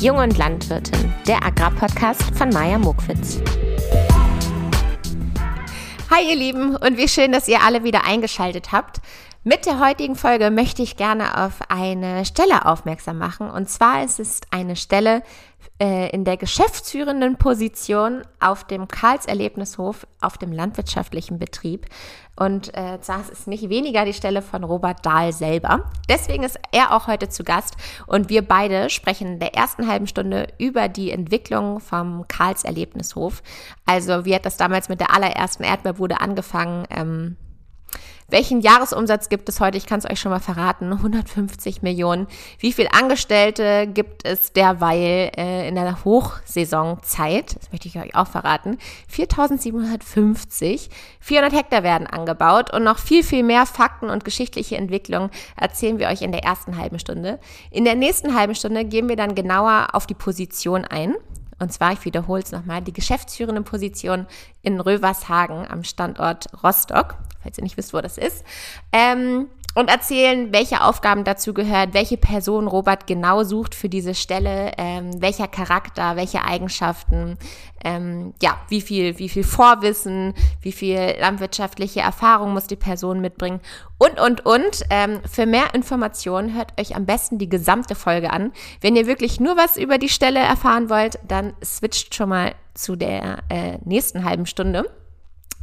Jung und Landwirtin, der Agrarpodcast von Maja Mokwitz. Hi ihr Lieben und wie schön, dass ihr alle wieder eingeschaltet habt. Mit der heutigen Folge möchte ich gerne auf eine Stelle aufmerksam machen. Und zwar ist es eine Stelle äh, in der geschäftsführenden Position auf dem Karls Erlebnishof auf dem landwirtschaftlichen Betrieb. Und äh, das ist nicht weniger die Stelle von Robert Dahl selber. Deswegen ist er auch heute zu Gast und wir beide sprechen in der ersten halben Stunde über die Entwicklung vom Karls Erlebnishof. Also wie hat das damals mit der allerersten Erdbeerbude angefangen? Ähm, welchen Jahresumsatz gibt es heute? Ich kann es euch schon mal verraten. 150 Millionen. Wie viele Angestellte gibt es derweil äh, in der Hochsaisonzeit? Das möchte ich euch auch verraten. 4750. 400 Hektar werden angebaut und noch viel, viel mehr Fakten und geschichtliche Entwicklungen erzählen wir euch in der ersten halben Stunde. In der nächsten halben Stunde gehen wir dann genauer auf die Position ein. Und zwar, ich wiederhole es nochmal, die geschäftsführende Position in Rövershagen am Standort Rostock, falls ihr nicht wisst, wo das ist. Ähm, und erzählen, welche Aufgaben dazu gehört, welche Person Robert genau sucht für diese Stelle, ähm, welcher Charakter, welche Eigenschaften, ähm, ja, wie viel, wie viel Vorwissen, wie viel landwirtschaftliche Erfahrung muss die Person mitbringen und, und, und. Ähm, für mehr Informationen hört euch am besten die gesamte Folge an. Wenn ihr wirklich nur was über die Stelle erfahren wollt, dann switcht schon mal zu der äh, nächsten halben Stunde.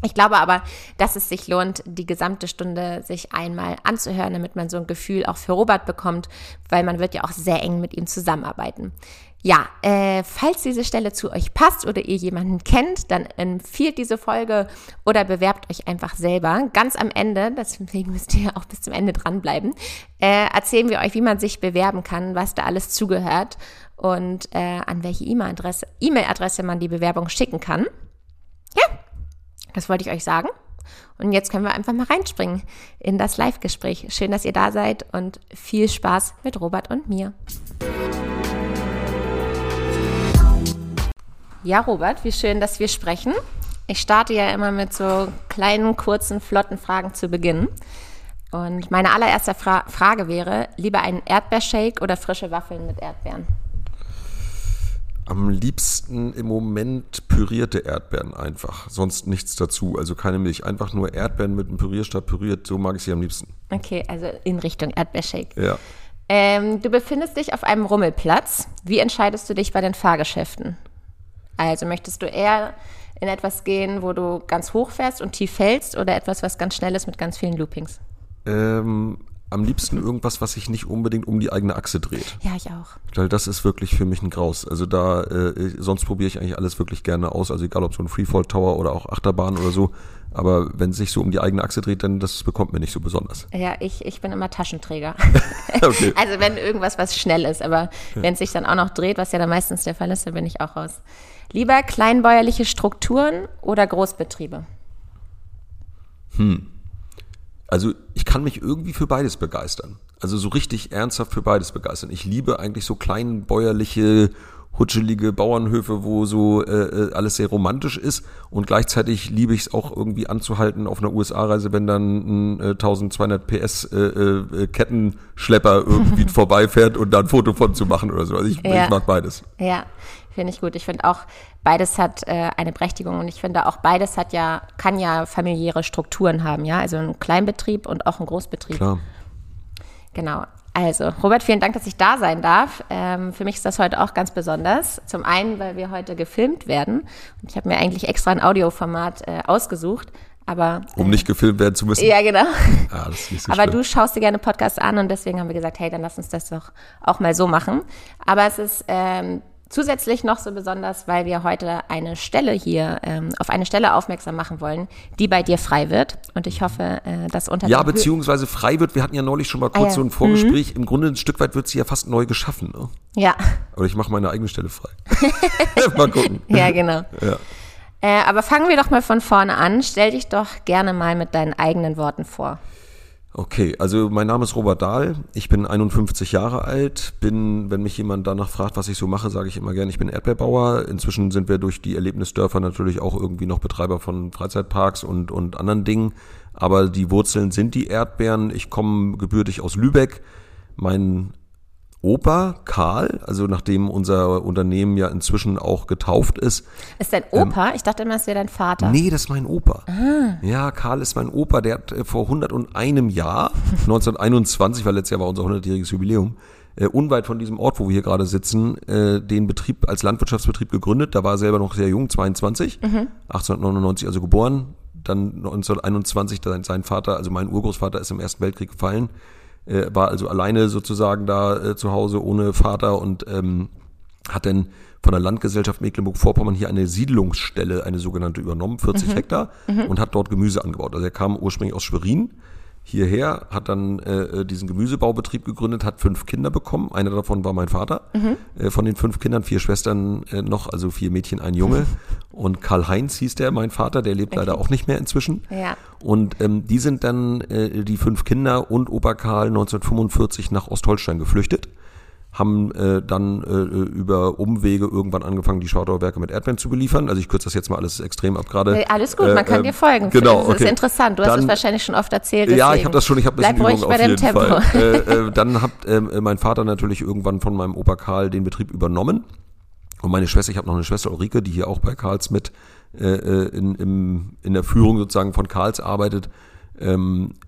Ich glaube aber, dass es sich lohnt, die gesamte Stunde sich einmal anzuhören, damit man so ein Gefühl auch für Robert bekommt, weil man wird ja auch sehr eng mit ihm zusammenarbeiten. Ja, äh, falls diese Stelle zu euch passt oder ihr jemanden kennt, dann empfiehlt diese Folge oder bewerbt euch einfach selber. Ganz am Ende, deswegen müsst ihr auch bis zum Ende dranbleiben, äh, erzählen wir euch, wie man sich bewerben kann, was da alles zugehört und äh, an welche E-Mail-Adresse e man die Bewerbung schicken kann. Ja, das wollte ich euch sagen. Und jetzt können wir einfach mal reinspringen in das Live-Gespräch. Schön, dass ihr da seid und viel Spaß mit Robert und mir. Ja, Robert, wie schön, dass wir sprechen. Ich starte ja immer mit so kleinen, kurzen, flotten Fragen zu Beginn. Und meine allererste Fra Frage wäre, lieber einen Erdbeershake oder frische Waffeln mit Erdbeeren? Am liebsten im Moment pürierte Erdbeeren einfach, sonst nichts dazu. Also keine Milch, einfach nur Erdbeeren mit einem Pürierstab püriert, so mag ich sie am liebsten. Okay, also in Richtung Erdbeershake. Ja. Ähm, du befindest dich auf einem Rummelplatz. Wie entscheidest du dich bei den Fahrgeschäften? Also möchtest du eher in etwas gehen, wo du ganz hoch fährst und tief fällst oder etwas, was ganz schnell ist mit ganz vielen Loopings? Ähm, am liebsten irgendwas, was sich nicht unbedingt um die eigene Achse dreht. Ja, ich auch. Weil das ist wirklich für mich ein Graus. Also da, äh, sonst probiere ich eigentlich alles wirklich gerne aus. Also egal ob so ein Freefall Tower oder auch Achterbahn oder so. Aber wenn es sich so um die eigene Achse dreht, dann das bekommt mir nicht so besonders. Ja, ich, ich bin immer Taschenträger. okay. Also wenn irgendwas was schnell ist, aber ja. wenn es sich dann auch noch dreht, was ja dann meistens der Fall ist, dann bin ich auch raus. Lieber kleinbäuerliche Strukturen oder Großbetriebe? Hm. Also ich kann mich irgendwie für beides begeistern. Also so richtig ernsthaft für beides begeistern. Ich liebe eigentlich so kleinbäuerliche, hutschelige Bauernhöfe, wo so äh, äh alles sehr romantisch ist und gleichzeitig liebe ich es auch irgendwie anzuhalten auf einer USA-Reise, wenn dann ein äh, 1200 PS äh, äh, Kettenschlepper irgendwie vorbeifährt und da ein Foto von zu machen oder so. Also ich, ja. ich mag beides. Ja, Finde ich gut. Ich finde auch, beides hat äh, eine Berechtigung und ich finde auch, beides hat ja, kann ja familiäre Strukturen haben, ja. Also ein Kleinbetrieb und auch ein Großbetrieb. Klar. Genau. Also, Robert, vielen Dank, dass ich da sein darf. Ähm, für mich ist das heute auch ganz besonders. Zum einen, weil wir heute gefilmt werden. Und ich habe mir eigentlich extra ein Audioformat äh, ausgesucht. Aber, um nicht gefilmt werden zu müssen. Ja, genau. Ah, so aber schlimm. du schaust dir gerne Podcasts an und deswegen haben wir gesagt, hey, dann lass uns das doch auch mal so machen. Aber es ist ähm, Zusätzlich noch so besonders, weil wir heute eine Stelle hier, ähm, auf eine Stelle aufmerksam machen wollen, die bei dir frei wird. Und ich hoffe, äh, dass unter Ja, beziehungsweise frei wird, wir hatten ja neulich schon mal kurz ah, ja. so ein Vorgespräch. Mhm. Im Grunde ein Stück weit wird sie ja fast neu geschaffen. Ne? Ja. Aber ich mache meine eigene Stelle frei. mal gucken. Ja, genau. Ja. Äh, aber fangen wir doch mal von vorne an. Stell dich doch gerne mal mit deinen eigenen Worten vor. Okay, also mein Name ist Robert Dahl, ich bin 51 Jahre alt, bin, wenn mich jemand danach fragt, was ich so mache, sage ich immer gerne, ich bin Erdbeerbauer. Inzwischen sind wir durch die Erlebnisdörfer natürlich auch irgendwie noch Betreiber von Freizeitparks und, und anderen Dingen, aber die Wurzeln sind die Erdbeeren. Ich komme gebürtig aus Lübeck. Mein Opa Karl, also nachdem unser Unternehmen ja inzwischen auch getauft ist. Ist dein Opa? ich dachte immer, es wäre dein Vater. Nee, das ist mein Opa. Ja, Karl ist mein Opa, der hat äh, vor 101 Jahr, 1921, weil letztes Jahr war unser 100-jähriges Jubiläum, äh, unweit von diesem Ort, wo wir hier gerade sitzen, äh, den Betrieb als Landwirtschaftsbetrieb gegründet. Da war er selber noch sehr jung, 22, 1899 also geboren. Dann 1921 dann sein Vater, also mein Urgroßvater, ist im Ersten Weltkrieg gefallen, äh, war also alleine sozusagen da äh, zu Hause ohne Vater und ähm, hat dann von der Landgesellschaft Mecklenburg-Vorpommern hier eine Siedlungsstelle, eine sogenannte übernommen, 40 Hektar, und hat dort Gemüse angebaut. Also er kam ursprünglich aus Schwerin hierher, hat dann äh, diesen Gemüsebaubetrieb gegründet, hat fünf Kinder bekommen. Einer davon war mein Vater. Äh, von den fünf Kindern vier Schwestern äh, noch, also vier Mädchen, ein Junge. Und Karl-Heinz hieß der, mein Vater, der lebt leider auch nicht mehr inzwischen. Ja. Und ähm, die sind dann, äh, die fünf Kinder und Opa Karl 1945 nach Ostholstein geflüchtet haben äh, dann äh, über Umwege irgendwann angefangen, die Schwartauer Werke mit Erdbeeren zu beliefern. Also ich kürze das jetzt mal alles extrem ab gerade. Nee, alles gut, man kann ähm, dir folgen. Genau, das okay. ist interessant. Du hast es Dann- wahrscheinlich schon oft erzählt. Ja, ich deswegen habe das schon, ich habe ein Bleib bisschen ruhig Übung bei auf dem Tempo. Äh, äh, dann hat ähm, äh, mein Vater natürlich irgendwann von meinem Opa Karl den Betrieb übernommen. Und meine Schwester, ich habe noch eine Schwester Ulrike, die hier auch bei Karls mit äh, äh, in, im, in der Führung sozusagen von Karls arbeitet. Ähm, äh,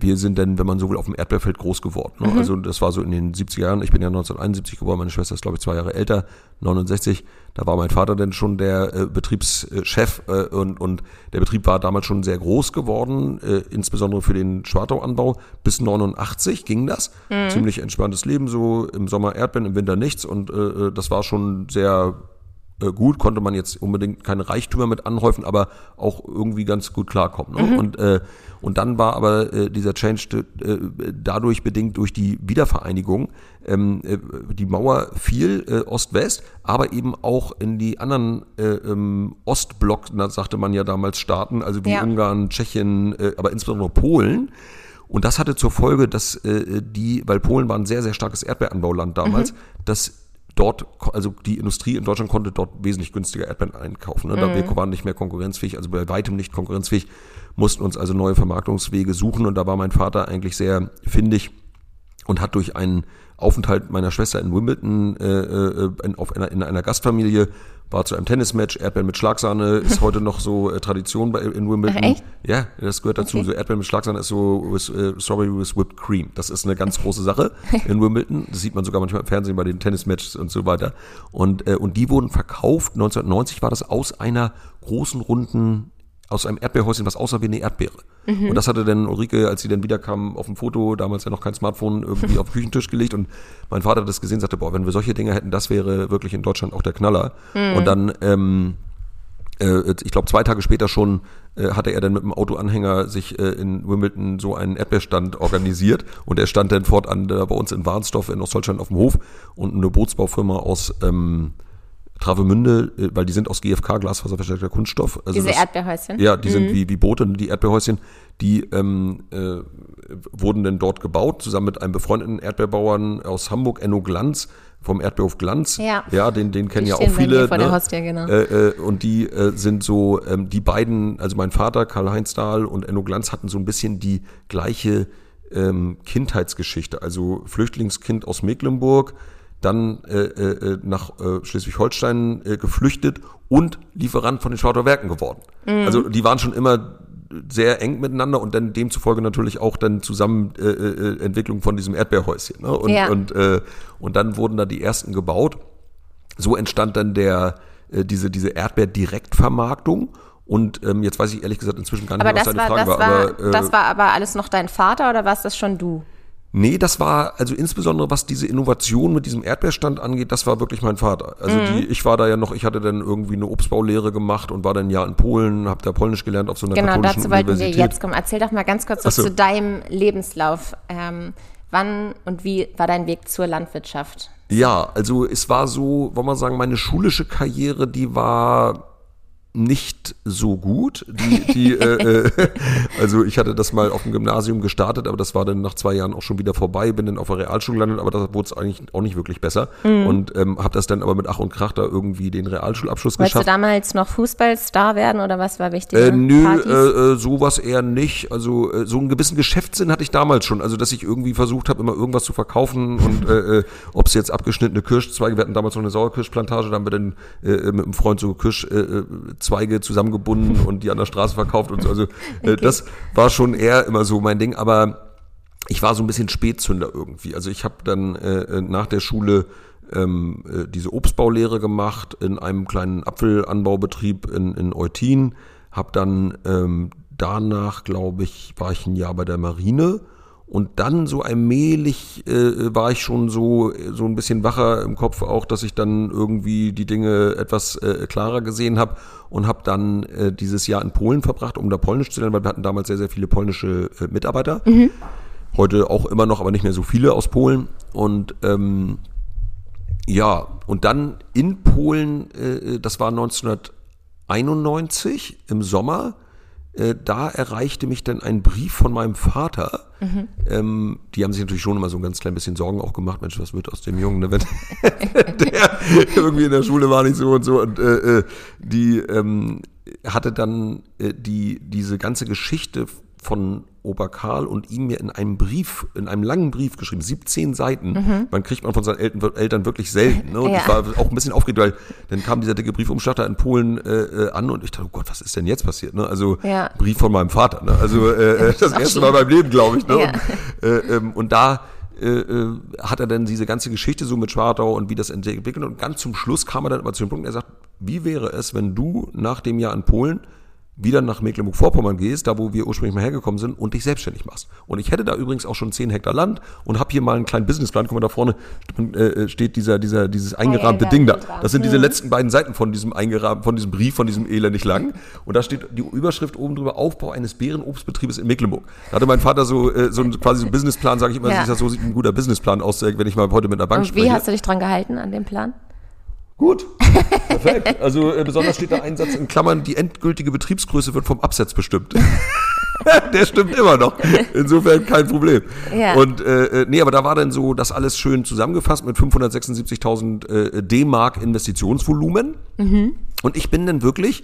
wir sind dann, wenn man so will, auf dem Erdbeerfeld groß geworden. Ne? Also das war so in den 70er Jahren. Ich bin ja 1971 geboren, meine Schwester ist, glaube ich, zwei Jahre älter, 69. Da war mein Vater dann schon der äh, Betriebschef äh, und, und der Betrieb war damals schon sehr groß geworden, äh, insbesondere für den Schwartauanbau. Bis 89 ging das. Ziemlich entspanntes Leben, so im Sommer Erdbeeren, im Winter nichts und äh, das war schon sehr äh, gut, konnte man jetzt unbedingt keine Reichtümer mit anhäufen, aber auch irgendwie ganz gut klarkommen. Ne? Und, äh, und dann war aber äh, dieser Change äh, dadurch bedingt durch die Wiedervereinigung. Ähm, äh, die Mauer fiel äh, Ost-West, aber eben auch in die anderen äh, ähm, Ostblock, na, sagte man ja damals, Staaten, also wie Ja. Ungarn, Tschechien, äh, aber insbesondere Polen. Und das hatte zur Folge, dass äh, die, weil Polen war ein sehr, sehr starkes Erdbeeranbauland damals, dass dort, also die Industrie in Deutschland konnte dort wesentlich günstiger Erdbeeren einkaufen. Ne? Da Wir waren nicht mehr konkurrenzfähig, also bei weitem nicht konkurrenzfähig, mussten uns also neue Vermarktungswege suchen und da war mein Vater eigentlich sehr findig und hat durch einen Aufenthalt meiner Schwester in Wimbledon äh, äh, in, auf einer, in einer Gastfamilie, war zu einem Tennismatch, Erdbeeren mit Schlagsahne ist heute noch so äh, Tradition bei, in Wimbledon. Ach, echt? Ja, das gehört dazu. Okay. So Erdbeeren mit Schlagsahne ist so with, äh, Strawberry with Whipped Cream. Das ist eine ganz große Sache in Wimbledon. Das sieht man sogar manchmal im Fernsehen bei den Tennismatches und so weiter. Und, äh, und die wurden verkauft. 1990 war das aus einer großen, runden aus einem Erdbeerhäuschen, was aussah wie eine Erdbeere. Und das hatte dann Ulrike, als sie dann wiederkam, auf dem Foto, damals ja noch kein Smartphone, irgendwie auf den Küchentisch gelegt. Und mein Vater hat das gesehen, sagte, boah, wenn wir solche Dinge hätten, das wäre wirklich in Deutschland auch der Knaller. Und dann, ähm, äh, ich glaube, zwei Tage später schon äh, hatte er dann mit dem Autoanhänger sich äh, in Wimbledon so einen Erdbeerstand organisiert und er stand dann fortan bei uns in Warnsdorf in Ostdeutschland auf dem Hof und eine Bootsbaufirma aus ähm, Travemünde, äh, weil die sind aus GFK, Glasfaserverstärkter Kunststoff. Also Diese das- Erdbeerhäuschen. Ja, die sind wie, wie Boote, die Erdbeerhäuschen, die ähm, äh, wurden dann dort gebaut, zusammen mit einem befreundeten Erdbeerbauern aus Hamburg, Enno Glanz, vom Erdbeerhof Glanz. Ja. Ja, den, den kennen Die ja auch viele. vor der ne? Haustür, genau. Äh, äh, und die äh, sind so, ähm, die beiden, also mein Vater Karl-Heinz Dahl und Enno Glanz hatten so ein bisschen die gleiche ähm, Kindheitsgeschichte. Also Flüchtlingskind aus Mecklenburg, dann äh, äh, nach äh, Schleswig-Holstein äh, geflüchtet und Lieferant von den Schwartauer Werken geworden. Mhm. Also die waren schon immer sehr eng miteinander und dann demzufolge natürlich auch dann zusammen äh, äh, Entwicklung von diesem Erdbeerhäuschen. Ne? Und, Ja. und, äh, und dann wurden da die ersten gebaut. So entstand dann der, äh, diese, diese Erdbeer-Direktvermarktung. Und ähm, jetzt weiß ich ehrlich gesagt inzwischen gar nicht Aber mehr, was das deine war, Frage das, war. war, aber, äh, das war aber alles noch dein Vater oder warst das schon du? Nee, das war, also insbesondere was diese Innovation mit diesem Erdbeerstand angeht, das war wirklich mein Vater. Also die, Mhm. ich war da ja noch, ich hatte dann irgendwie eine Obstbaulehre gemacht und war dann ein Jahr in Polen, habe da Polnisch gelernt auf so einer Genau, katholischen dazu wollten wir jetzt kommen. Erzähl doch mal ganz kurz was so. zu deinem Lebenslauf. Ähm, wann und wie war dein Weg zur Landwirtschaft? Ja, also es war so, wollen wir sagen, meine schulische Karriere, die war nicht so gut. Die, die, äh, äh, also ich hatte das mal auf dem Gymnasium gestartet, aber das war dann nach zwei Jahren auch schon wieder vorbei. Bin dann auf der Realschule gelandet, aber da wurde es eigentlich auch nicht wirklich besser. Mhm. Und ähm, habe das dann aber mit Ach und Krach da irgendwie den Realschulabschluss Wolltest geschafft. du damals noch Fußballstar werden oder was war wichtig? Äh, nö, äh, äh, sowas eher nicht. Also äh, so einen gewissen Geschäftssinn hatte ich damals schon. Also dass ich irgendwie versucht habe, immer irgendwas zu verkaufen und ob es jetzt abgeschnittene Kirschzweige, wir hatten damals noch eine Sauerkirschplantage, da haben wir dann mit einem Freund so Kirschzweige zusammengebunden und die an der Straße verkauft und so. Also äh, okay. das war schon eher immer so mein Ding. Aber ich war so ein bisschen Spätzünder irgendwie. Also ich habe dann äh, nach der Schule ähm, äh, diese Obstbaulehre gemacht in einem kleinen Apfelanbaubetrieb in, in Eutin. Hab dann ähm, danach, glaube ich, war ich ein Jahr bei der Marine und dann so allmählich äh, war ich schon so, so ein bisschen wacher im Kopf auch, dass ich dann irgendwie die Dinge etwas äh, klarer gesehen habe und habe dann äh, dieses Jahr in Polen verbracht, um da Polnisch zu lernen, weil wir hatten damals sehr, sehr viele polnische äh, Mitarbeiter. Mhm. Heute auch immer noch, aber nicht mehr so viele aus Polen. Und ähm, ja, und dann in Polen, äh, das war 1991 im Sommer, äh, da erreichte mich dann ein Brief von meinem Vater. Mhm. Ähm, die haben sich natürlich schon immer so ein ganz klein bisschen Sorgen auch gemacht. Mensch, was wird aus dem Jungen, ne, wenn der irgendwie in der Schule war nicht so und so. Und äh, äh die ähm, hatte dann äh, die diese ganze Geschichte von Oberkarl und ihm mir in einem Brief, in einem langen Brief geschrieben, 17 Seiten. Mhm. Man kriegt man von seinen Eltern, wirklich selten. Ne? Und ja. ich war auch ein bisschen aufgeregt, weil dann kam dieser dicke Briefumschlag da in Polen äh, äh, an und ich dachte, oh Gott, was ist denn jetzt passiert? Ne? Also ja. Brief von meinem Vater. Ne? Also äh, das erste Mal meinem Leben, glaube ich. Ne? Ja. Und, äh, ähm, und da äh, äh, hat er dann diese ganze Geschichte so mit Schwartau und wie das entwickelt und ganz zum Schluss kam er dann aber zu dem Punkt, er sagt, wie wäre es, wenn du nach dem Jahr in Polen wieder nach Mecklenburg-Vorpommern gehst, da wo wir ursprünglich mal hergekommen sind, und dich selbstständig machst. Und ich hätte da übrigens auch schon 10 Hektar Land und habe hier mal einen kleinen Businessplan. Guck mal, da vorne äh, steht dieser, dieser, dieses eingerahmte Ding da. Das sind diese mhm. letzten beiden Seiten von diesem eingerahmten, von diesem Brief, von diesem elendig lang. Und da steht die Überschrift oben drüber, Aufbau eines Bärenobstbetriebes in Mecklenburg. Da hatte mein Vater so, äh, so ein, quasi so einen Businessplan, sage ich immer, ja. so sieht ein guter Businessplan aus, wenn ich mal heute mit einer Bank und spreche. Wie hast du dich dran gehalten an dem Plan? Gut, perfekt. Also äh, besonders steht der Einsatz in Klammern, die endgültige Betriebsgröße wird vom Absatz bestimmt. der stimmt immer noch. Insofern kein Problem. Ja. Und äh, äh, nee, aber da war dann so das alles schön zusammengefasst mit 576.000 äh, D-Mark Investitionsvolumen. Mhm. Und ich bin dann wirklich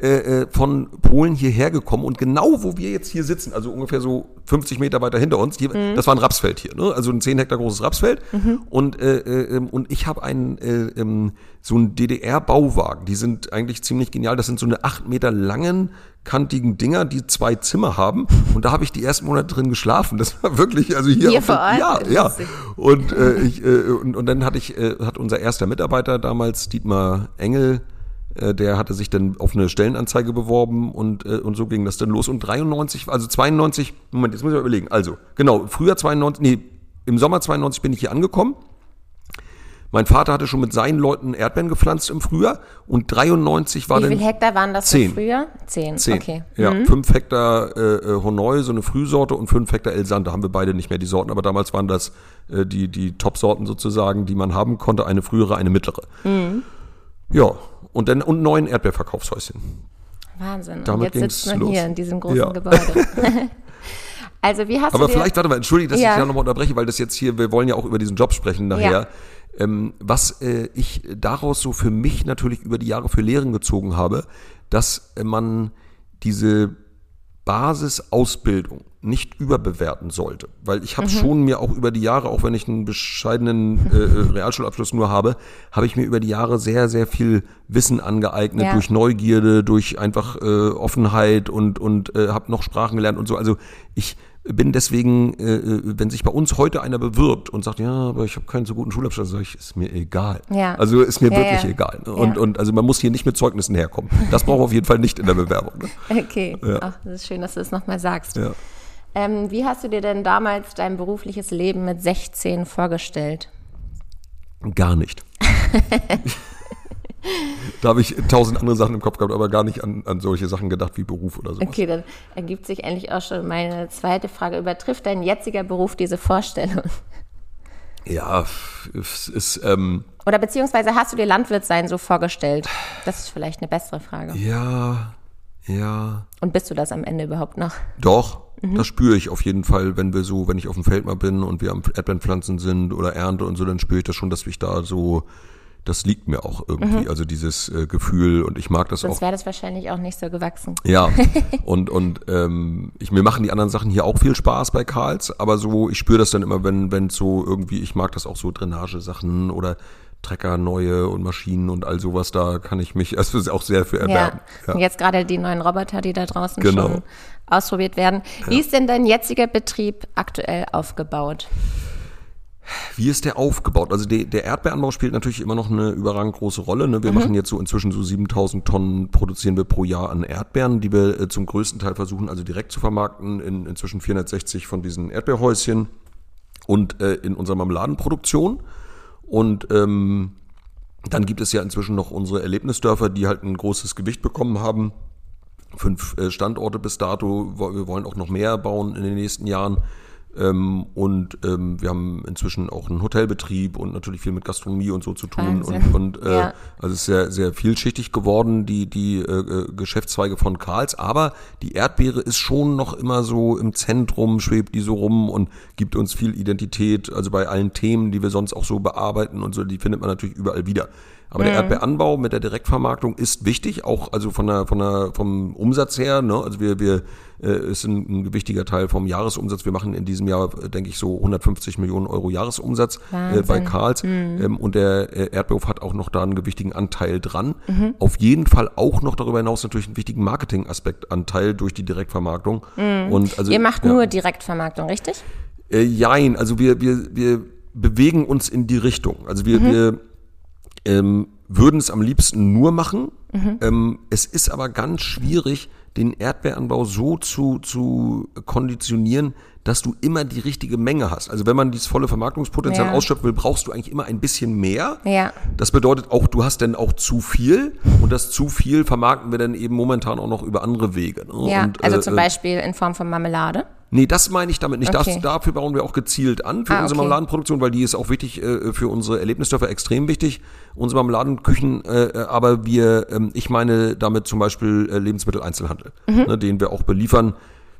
äh, äh, von Polen hierher gekommen und genau wo wir jetzt hier sitzen, also ungefähr so 50 Meter weiter hinter uns, hier, mhm. das war ein Rapsfeld hier, ne? also ein 10 Hektar großes Rapsfeld mhm. und, äh, äh, ähm, und ich habe einen äh, ähm, so einen DDR-Bauwagen, die sind eigentlich ziemlich genial, das sind so eine 8 Meter langen kantigen Dinger, die zwei Zimmer haben. Und da habe ich die ersten Monate drin geschlafen. Das war wirklich, also hier, hier vor Ort. Ja, ja. Und, äh, ich, äh, und, und dann hatte ich, äh, hat unser erster Mitarbeiter damals, Dietmar Engel, der hatte sich dann auf eine Stellenanzeige beworben und, äh, und so ging das dann los. Und 93, also 92, Moment, jetzt muss ich mal überlegen. Also, genau, früher 92, nee, im Sommer 92 bin ich hier angekommen. Mein Vater hatte schon mit seinen Leuten Erdbeeren gepflanzt im Frühjahr und 93 war dann. Wie viele Hektar waren das zehn. früher? Zehn. Zehn. Okay. Ja, mhm. fünf Hektar äh, äh, Honoi, so eine Frühsorte und fünf Hektar Elsand. Da haben wir beide nicht mehr die Sorten, aber damals waren das äh, die, die Top-Sorten sozusagen, die man haben konnte. Eine frühere, eine mittlere. Mhm. Ja, und dann und neun Erdbeerverkaufshäuschen. Wahnsinn. Damit und jetzt sitzt man hier in diesem großen ja. Gebäude. also wie hast Aber du vielleicht, warte mal, entschuldige, dass ja. ich da nochmal unterbreche, weil das jetzt hier, wir wollen ja auch über diesen Job sprechen nachher. Ja. Ähm, was äh, ich daraus so für mich natürlich über die Jahre für Lehren gezogen habe, dass man diese Basisausbildung nicht überbewerten sollte. Weil ich habe mhm. schon mir auch über die Jahre, auch wenn ich einen bescheidenen äh, äh, Realschulabschluss nur habe, habe ich mir über die Jahre sehr, sehr viel Wissen angeeignet, ja. durch Neugierde, durch einfach äh, Offenheit und, und äh, habe noch Sprachen gelernt und so. Also ich bin deswegen, äh, äh, wenn sich bei uns heute einer bewirbt und sagt, ja, aber ich habe keinen so guten Schulabschluss, sage ich, ist mir egal. Ja. Also ist mir ja, wirklich ja. egal. Und, und also man muss hier nicht mit Zeugnissen herkommen. Das braucht auf jeden Fall nicht in der Bewerbung. Ne? Okay. Ach, das ist schön, dass du das nochmal sagst. Ja. Ähm, wie hast du dir denn damals dein berufliches Leben mit 16 vorgestellt? Gar nicht. da habe ich tausend andere Sachen im Kopf gehabt, aber gar nicht an, an solche Sachen gedacht wie Beruf oder so. Okay, dann ergibt sich eigentlich auch schon meine zweite Frage. Übertrifft dein jetziger Beruf diese Vorstellung? Ja, es ist, ähm, Oder beziehungsweise hast du dir Landwirt sein so vorgestellt? Das ist vielleicht eine bessere Frage. Ja, ja. Und bist du das am Ende überhaupt noch? Doch, das spüre ich auf jeden Fall, wenn wir so, wenn ich auf dem Feld mal bin und wir am Erdbeerenpflanzen sind oder Ernte und so, dann spüre ich das schon, dass ich da so, das liegt mir auch irgendwie, also dieses äh, Gefühl und ich mag das Sonst auch. wäre das wahrscheinlich auch nicht so gewachsen. Ja, und, und ähm, ich, mir machen die anderen Sachen hier auch viel Spaß bei Karls, aber so, ich spüre das dann immer, wenn wenn so irgendwie, ich mag das auch so Drainagesachen oder Trecker neue und Maschinen und all sowas, da kann ich mich, also auch sehr für erwerben. Ja. Und jetzt gerade die neuen Roboter, die da draußen Genau. schon ausprobiert werden. Wie ist denn dein jetziger Betrieb aktuell aufgebaut? Wie ist der aufgebaut? Also der, der Erdbeeranbau spielt natürlich immer noch eine überragend große Rolle. Ne? Wir machen jetzt so inzwischen so 7000 Tonnen produzieren wir pro Jahr an Erdbeeren, die wir äh, zum größten Teil versuchen also direkt zu vermarkten in inzwischen 460 von diesen Erdbeerhäuschen und äh, in unserer Marmeladenproduktion. Und ähm, dann gibt es ja inzwischen noch unsere Erlebnisdörfer, die halt ein großes Gewicht bekommen haben. Fünf äh, Standorte bis dato. Wir wollen auch noch mehr bauen in den nächsten Jahren. Ähm, und ähm, wir haben inzwischen auch einen Hotelbetrieb und natürlich viel mit Gastronomie und so zu tun. Wahnsinn. Und, und äh, Ja. also es ist sehr, sehr vielschichtig geworden, die, die äh, Geschäftszweige von Karls. Aber die Erdbeere ist schon noch immer so im Zentrum, schwebt die so rum und gibt uns viel Identität. Also bei allen Themen, die wir sonst auch so bearbeiten und so, die findet man natürlich überall wieder. Aber der Erdbeeranbau mit der Direktvermarktung ist wichtig, auch also von der, von der, vom Umsatz her. Ne? Also wir, wir äh, ist ein, ein gewichtiger Teil vom Jahresumsatz. Wir machen in diesem Jahr, denke ich, so 150 Millionen Euro Jahresumsatz äh, bei. Karls. Ähm, und der äh, Erdbeerhof hat auch noch da einen gewichtigen Anteil dran. Auf jeden Fall auch noch darüber hinaus natürlich einen wichtigen Marketingaspekt Anteil durch die Direktvermarktung. Und also, Ihr macht ja. nur Direktvermarktung, richtig? Äh, jein, also wir, wir, wir bewegen uns in die Richtung. Also wir, wir ähm, würden es am liebsten nur machen. Ähm, es ist aber ganz schwierig, den Erdbeeranbau so zu, zu konditionieren, dass du immer die richtige Menge hast. Also wenn man dieses volle Vermarktungspotenzial Ja. ausschöpfen will, brauchst du eigentlich immer ein bisschen mehr. Ja. Das bedeutet auch, du hast dann auch zu viel und das zu viel vermarkten wir dann eben momentan auch noch über andere Wege. Ne? Ja, und, also äh, zum äh, Beispiel in Form von Marmelade. Nee, das meine ich damit nicht. Okay. Das, dafür bauen wir auch gezielt an für Ah, unsere okay. Marmeladenproduktion, weil die ist auch wichtig äh, für unsere Erlebnisdörfer extrem wichtig. Unsere Marmeladenküchen, äh, aber wir, ähm, ich meine damit zum Beispiel äh, Lebensmitteleinzelhandel, Mhm. ne, den wir auch beliefern.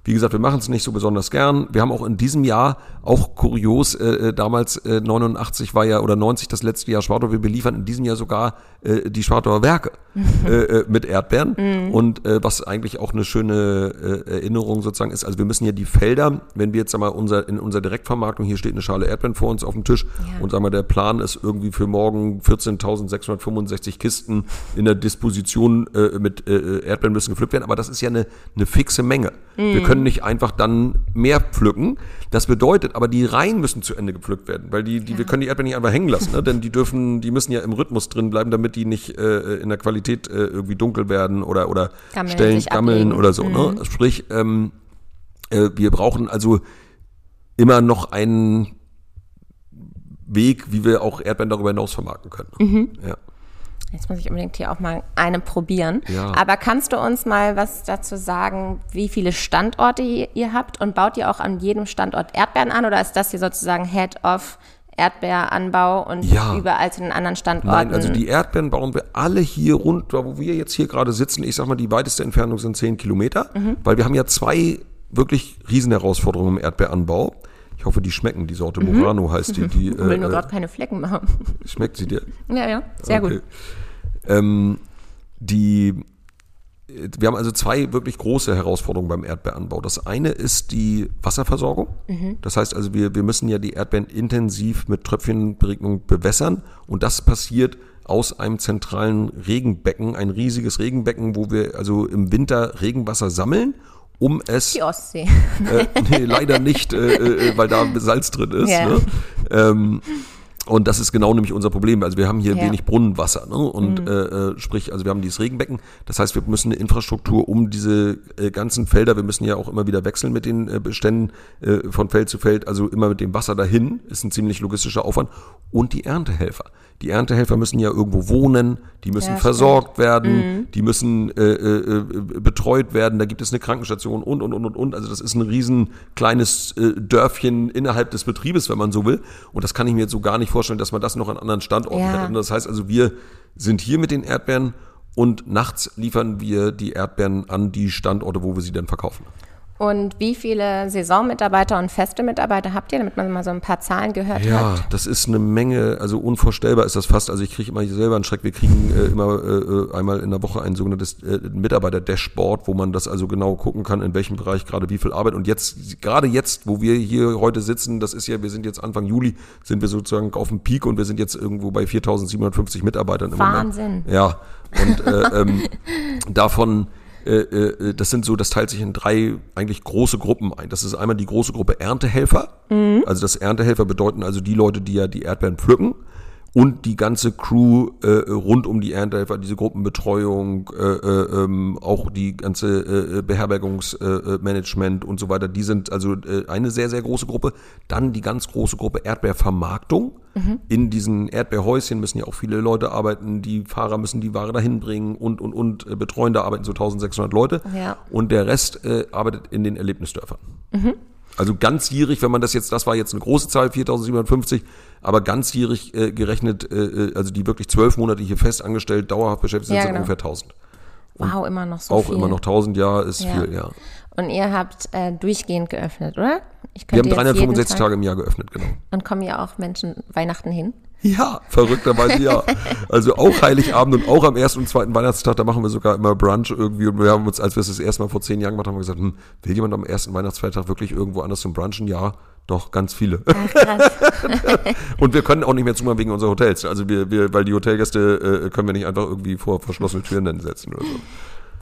Wie gesagt, wir machen es nicht so besonders gern. Wir haben auch in diesem Jahr, auch kurios, äh, äh, damals äh, 89 war ja, oder 90 das letzte Jahr Schwartau, wir beliefern in diesem Jahr sogar äh, die Schwartauer Werke äh, äh, mit Erdbeeren. Und äh, was eigentlich auch eine schöne äh, Erinnerung sozusagen ist, also wir müssen ja die Felder, wenn wir jetzt sag mal unser, in unserer Direktvermarktung, hier steht eine Schale Erdbeeren vor uns auf dem Tisch Ja. und sagen wir, der Plan ist irgendwie für morgen 14.665 Kisten in der Disposition äh, mit äh, Erdbeeren müssen gepflückt werden, aber das ist ja eine, eine fixe Menge. Wir können nicht einfach dann mehr pflücken. Das bedeutet, aber die Reihen müssen zu Ende gepflückt werden, weil die, die wir können die Erdbeeren nicht einfach hängen lassen, ne? denn die dürfen, die müssen ja im Rhythmus drin bleiben, damit die nicht äh, in der Qualität äh, irgendwie dunkel werden oder oder Gammeln, Stellen gammeln ablegen. oder so. Ne? Sprich, ähm, äh, wir brauchen also immer noch einen Weg, wie wir auch Erdbeeren darüber hinaus vermarkten können. Mhm. Ja. Jetzt muss ich unbedingt hier auch mal eine probieren. Ja. Aber kannst du uns mal was dazu sagen, wie viele Standorte ihr, habt und baut ihr auch an jedem Standort Erdbeeren an oder ist das hier sozusagen Head-off Erdbeeranbau und Ja. überall zu den anderen Standorten? Nein, also die Erdbeeren bauen wir alle hier rund, wo wir jetzt hier gerade sitzen. Ich sag mal, die weiteste Entfernung sind 10 Kilometer, Mhm. weil wir haben ja zwei wirklich Riesenherausforderungen im Erdbeeranbau. Ich hoffe, die schmecken. Die Sorte Murano heißt die. die ich will äh, nur äh, gerade keine Flecken machen. schmeckt sie dir? ja, ja, sehr Okay. gut. Ähm, die, äh, wir haben also zwei wirklich große Herausforderungen beim Erdbeeranbau. Das eine ist die Wasserversorgung. Das heißt also, wir, wir müssen ja die Erdbeeren intensiv mit Tröpfchenberegnung bewässern und das passiert aus einem zentralen Regenbecken, ein riesiges Regenbecken, wo wir also im Winter Regenwasser sammeln, um es Die Ostsee. äh, nee, leider nicht, äh, äh, weil da Salz drin ist. Ja. Ne? Ähm, und das ist genau nämlich unser Problem. Also wir haben hier Ja. Mhm. wenig Brunnenwasser. Ne? Und äh, äh, sprich, also wir haben dieses Regenbecken. Das heißt, wir müssen eine Infrastruktur um diese äh, ganzen Felder, wir müssen ja auch immer wieder wechseln mit den äh, Beständen äh, von Feld zu Feld, also immer mit dem Wasser dahin, ist ein ziemlich logistischer Aufwand. Und die Erntehelfer. Die Erntehelfer müssen ja irgendwo wohnen, die müssen Ja, versorgt werden, Mhm. die müssen äh, äh, äh, betreut werden, da gibt es eine Krankenstation und, und, und, und, und. Also das ist ein riesen kleines äh, Dörfchen innerhalb des Betriebes, wenn man so will. Und das kann ich mir jetzt so gar nicht vorstellen, dass man das noch an anderen Standorten Ja. hätte. Und das heißt also, wir sind hier mit den Erdbeeren und nachts liefern wir die Erdbeeren an die Standorte, wo wir sie dann verkaufen. Und wie viele Saisonmitarbeiter und feste Mitarbeiter habt ihr, damit man mal so ein paar Zahlen gehört Ja, hat? das ist eine Menge, also unvorstellbar ist das fast. Also ich kriege immer selber einen Schreck. Wir kriegen äh, immer äh, einmal in der Woche ein sogenanntes äh, Mitarbeiter-Dashboard, wo man das also genau gucken kann, in welchem Bereich gerade wie viel Arbeit. Und jetzt, gerade jetzt, wo wir hier heute sitzen, das ist ja, wir sind jetzt Anfang Juli, sind wir sozusagen auf dem Peak und wir sind jetzt irgendwo bei 4.750 Mitarbeitern im Wahnsinn. Moment. Ja, und äh, ähm, davon äh, äh, das sind so, das teilt sich in drei eigentlich große Gruppen ein. Das ist einmal die große Gruppe Erntehelfer. Also das Erntehelfer bedeuten also die Leute, die ja die Erdbeeren pflücken und die ganze Crew äh, rund um die Erntehelfer, diese Gruppenbetreuung, äh, äh, ähm, auch die ganze äh, Beherbergungsmanagement äh, Management und so weiter, die sind also äh, eine sehr, sehr große Gruppe. Dann die ganz große Gruppe Erdbeervermarktung. In diesen Erdbeerhäuschen müssen ja auch viele Leute arbeiten, die Fahrer müssen die Ware dahin bringen und, und, und äh, betreuen, da arbeiten so 1600 Leute. Ja. Und der Rest äh, arbeitet in den Erlebnisdörfern. Also ganzjährig, wenn man das jetzt, das war jetzt eine große Zahl, 4750, aber ganzjährig äh, gerechnet, äh, äh, also die wirklich zwölf Monate hier fest angestellt, dauerhaft beschäftigt sind, Ja, sind genau. ungefähr 1000. Wow, immer noch so Auch viel. immer noch 1000, ja, ist Ja. viel, ja. Und ihr habt äh, durchgehend geöffnet, oder? Ich Wir haben könnte jetzt jeden 365 Tag- Tage im Jahr geöffnet, genau. Und kommen ja auch Menschen Weihnachten hin? Ja, verrückterweise ja. Also auch Heiligabend und auch am ersten und zweiten Weihnachtstag, da machen wir sogar immer Brunch irgendwie. Und wir haben uns, als wir es das erste Mal vor zehn Jahren gemacht haben, haben wir gesagt, hm, will jemand am ersten Weihnachtsfeiertag wirklich irgendwo anders zum Brunchen? Ja, doch, ganz viele. Ach. Und wir können auch nicht mehr zumachen wegen unserer Hotels. Also wir, wir weil die Hotelgäste äh, können wir nicht einfach irgendwie vor verschlossene Türen dann setzen oder so.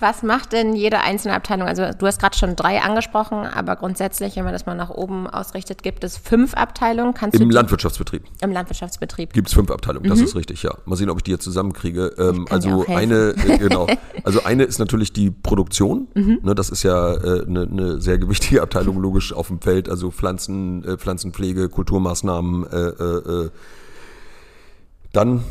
Was macht denn jede einzelne Abteilung? Also du hast gerade schon drei angesprochen, aber grundsätzlich, wenn man das mal nach oben ausrichtet, gibt es fünf Abteilungen. Kannst Im Landwirtschaftsbetrieb im Landwirtschaftsbetrieb? gibt es fünf Abteilungen, das ist richtig, ja. Mal sehen, ob ich die jetzt zusammenkriege. Ähm, also eine, äh, genau. Also eine ist natürlich die Produktion. Ne, das ist ja äh, eine, eine sehr gewichtige Abteilung, logisch auf dem Feld. Also Pflanzen, äh, Pflanzenpflege, Kulturmaßnahmen. Äh, äh, äh. Dann,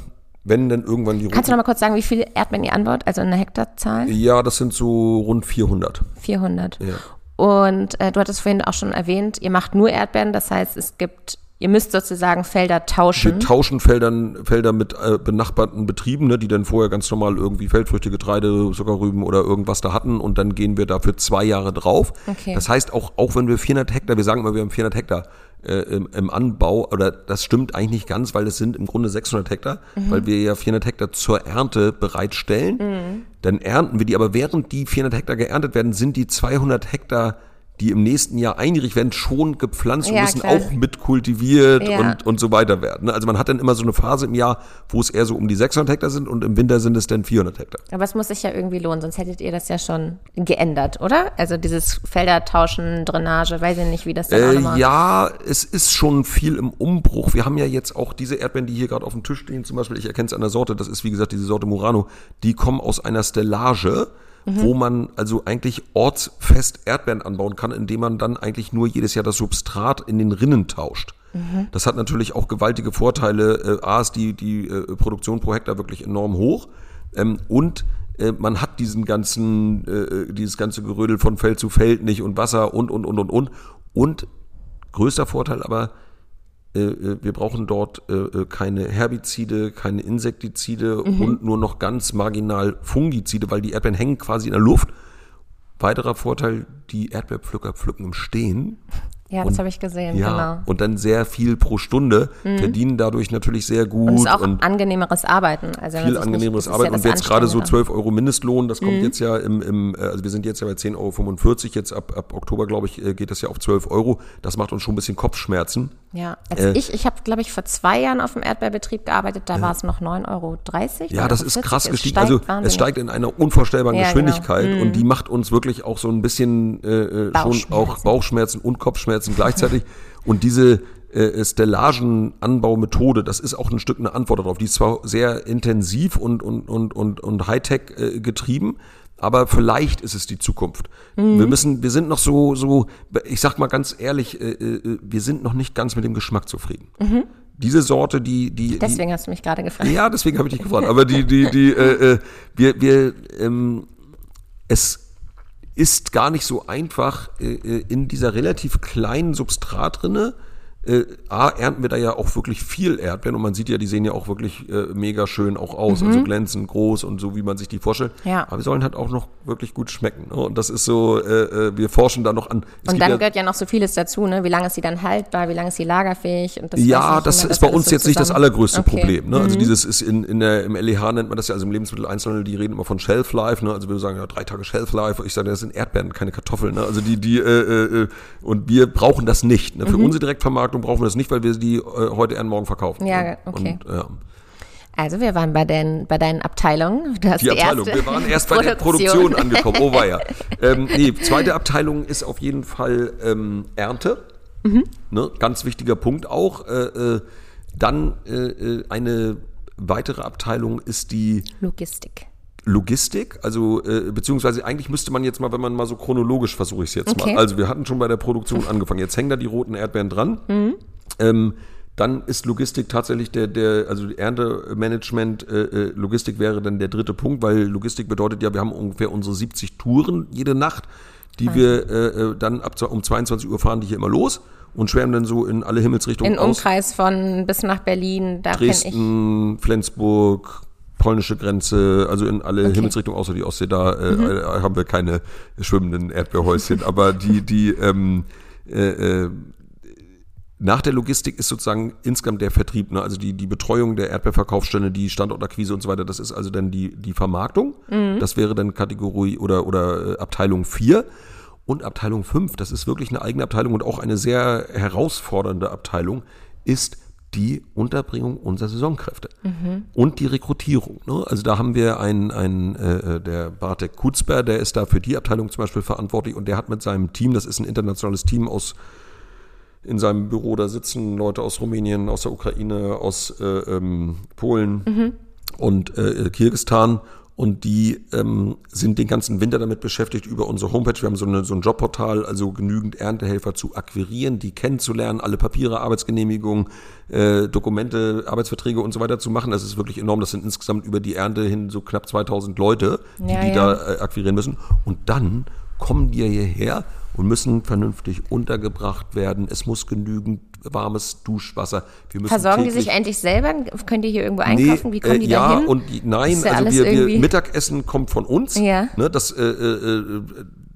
wenn dann irgendwann die Kannst du noch mal kurz sagen, wie viele Erdbeeren ihr anbaut? Also eine Hektarzahl? Ja, das sind so rund 400. 400. Ja. Und äh, du hattest vorhin auch schon erwähnt, ihr macht nur Erdbeeren, das heißt, es gibt, ihr müsst sozusagen Felder Wir tauschen. tauschen Feldern, Felder mit äh, benachbarten Betrieben, ne, die dann vorher ganz normal irgendwie Feldfrüchte, Getreide, Zuckerrüben oder irgendwas da hatten und dann gehen wir dafür zwei Jahre drauf. Okay. Das heißt, auch, auch wenn wir 400 Hektar, wir sagen immer, wir haben 400 Hektar äh, im, im Anbau, oder das stimmt eigentlich nicht ganz, weil es sind im Grunde 600 Hektar, weil wir ja 400 Hektar zur Ernte bereitstellen. Dann ernten wir die, aber während die 400 Hektar geerntet werden, sind die 200 Hektar die im nächsten Jahr einjährig werden, schon gepflanzt und Ja, müssen klar. auch mit kultiviert Ja. und, und so weiter werden. ne? Also man hat dann immer so eine Phase im Jahr, wo es eher so um die 600 Hektar sind und im Winter sind es dann 400 Hektar. Aber es muss sich ja irgendwie lohnen, sonst hättet ihr das ja schon geändert, oder? Also dieses Felder tauschen, Drainage, weiß ich nicht, wie das dann Äh, ja, es ist schon viel im Umbruch. Wir haben ja jetzt auch diese Erdbeeren, die hier gerade auf dem Tisch stehen, zum Beispiel, ich erkenne es an der Sorte, das ist wie gesagt diese Sorte Murano, die kommen aus einer Stellage, wo man also eigentlich ortsfest Erdbeeren anbauen kann, indem man dann eigentlich nur jedes Jahr das Substrat in den Rinnen tauscht. Das hat natürlich auch gewaltige Vorteile. Äh, A ist die, die äh, Produktion pro Hektar wirklich enorm hoch. Ähm, und äh, man hat diesen ganzen, äh, dieses ganze Gerödel von Feld zu Feld nicht und Wasser und, und, und, und, und. Und größter Vorteil aber, äh, äh, wir brauchen dort äh, äh, keine Herbizide, keine Insektizide und nur noch ganz marginal Fungizide, weil die Erdbeeren hängen quasi in der Luft. Weiterer Vorteil, die Erdbeerpflücker pflücken im Stehen. Ja, das Und- habe ich gesehen, Ja, genau. und dann sehr viel pro Stunde, verdienen dadurch natürlich sehr gut. Und ist auch angenehmeres Arbeiten. Also viel nicht- angenehmeres ist Arbeiten. ja und jetzt gerade so Anstrengende. 12 Euro Mindestlohn, das Mhm. kommt jetzt ja im, im, äh, also wir sind jetzt ja bei 10,45 Euro, jetzt ab, ab Oktober, glaube ich, äh, geht das ja auf 12 Euro. Das macht uns schon ein bisschen Kopfschmerzen. Ja, also Äh, ich, ich habe, glaube ich, vor zwei Jahren auf dem Erdbeerbetrieb gearbeitet, da war es noch 9,30 Euro. Ja, das ist 9,40 krass Es gestiegen. also es steigt in einer unvorstellbaren Ja, Geschwindigkeit genau. und die macht uns wirklich auch so ein bisschen äh, äh, schon auch Bauchschmerzen und Kopfschmerzen gleichzeitig. Und diese äh, Stellagenanbaumethode, das ist auch ein Stück eine Antwort darauf. Die ist zwar sehr intensiv und, und, und, und, und Hightech äh, getrieben, aber vielleicht ist es die Zukunft. Mhm. Wir müssen, wir sind noch so, so, ich sag mal ganz ehrlich, äh, äh, wir sind noch nicht ganz mit dem Geschmack zufrieden. Diese Sorte, die, die, die Mhm. Deswegen hast du mich gerade gefragt. ja, deswegen habe ich dich gefragt. Aber die, die, die, äh, äh, wir, wir, ähm, es ist gar nicht so einfach, äh, äh, in dieser relativ kleinen Substratrinne äh, A, ernten wir da ja auch wirklich viel Erdbeeren und man sieht ja, die sehen ja auch wirklich äh, mega schön auch aus, Mhm. also glänzend, groß und so, wie man sich die vorstellt. Ja. Aber wir sollen halt auch noch wirklich gut schmecken. Ne? Und das ist so, äh, äh, wir forschen da noch an. Es Und dann ja, gehört ja noch so vieles dazu, ne? Wie lange ist sie dann haltbar, wie lange ist sie lagerfähig? Und das ja, das immer, ist bei uns so jetzt nicht das allergrößte Okay. Mhm. Problem. Ne? Also dieses ist in, in der, im LEH nennt man das ja, also im Lebensmitteleinzelhandel, die reden immer von Shelf Life. Ne? Also wir sagen ja drei Tage Shelf Life. Ich sage, das sind Erdbeeren, keine Kartoffeln. Ne? Also die, die, äh, äh, äh, und wir brauchen das nicht. Ne? Für Mhm. unsere Direktvermarktung brauchen wir das nicht, weil wir die äh, heute eher morgen verkaufen. Ja, Ne? okay. Und, ja. Also wir waren bei, den, bei deinen Abteilungen. Du hast Die Abteilung. erste Wir waren erst bei der Produktion angekommen. Oh weia. Ähm, nee, zweite Abteilung ist auf jeden Fall ähm, Ernte. Mhm. Ne, ganz wichtiger Punkt auch. Äh, äh, dann äh, äh, eine weitere Abteilung ist die Logistik. Logistik, also äh, beziehungsweise eigentlich müsste man jetzt mal, wenn man mal so chronologisch versuche ich es jetzt Okay. mal. Also wir hatten schon bei der Produktion angefangen. Jetzt hängen da die roten Erdbeeren dran. Ähm, dann ist Logistik tatsächlich der, der also Erntemanagement, äh, äh, Logistik wäre dann der dritte Punkt, weil Logistik bedeutet ja, wir haben ungefähr unsere 70 Touren jede Nacht, die wir äh, äh, dann ab um 22 Uhr fahren die hier immer los und schwärmen dann so in alle Himmelsrichtungen In aus. Umkreis von bis nach Berlin, da. Dresden, Flensburg, polnische Grenze, also in alle Himmelsrichtungen außer die Ostsee, da äh, Mhm. äh, haben wir keine schwimmenden Erdbeerhäuschen. aber die, die ähm, äh, äh, nach der Logistik ist sozusagen insgesamt der Vertrieb, ne? also die, die Betreuung der Erdbeerverkaufsstelle, die Standortakquise und so weiter, das ist also dann die, die Vermarktung. Das wäre dann Kategorie oder, oder äh, Abteilung 4. Und Abteilung 5, das ist wirklich eine eigene Abteilung und auch eine sehr herausfordernde Abteilung, ist die Unterbringung unserer Saisonkräfte und die Rekrutierung. Ne? Also da haben wir einen, einen äh, der Bartek Kutzber, der ist da für die Abteilung zum Beispiel verantwortlich und der hat mit seinem Team, das ist ein internationales Team aus in seinem Büro, da sitzen Leute aus Rumänien, aus der Ukraine, aus äh, ähm, Polen und äh, Kirgistan. Und die ähm, sind den ganzen Winter damit beschäftigt, über unsere Homepage, wir haben so, eine, so ein Jobportal, also genügend Erntehelfer zu akquirieren, die kennenzulernen, alle Papiere, Arbeitsgenehmigungen, äh, Dokumente, Arbeitsverträge und so weiter zu machen. Das ist wirklich enorm. Das sind insgesamt über die Ernte hin so knapp 2000 Leute, die, Ja, die ja. da äh, akquirieren müssen. Und dann kommen die ja hierher und müssen vernünftig untergebracht werden. Es muss genügend warmes Duschwasser. Wir müssen Versorgen die sich eigentlich selber? Könnt ihr hier irgendwo einkaufen? Wie kommen die äh, ja, da hin? und die, nein, ja also wir, wir Mittagessen kommt von uns. Ja. Ne, das, äh, äh, äh,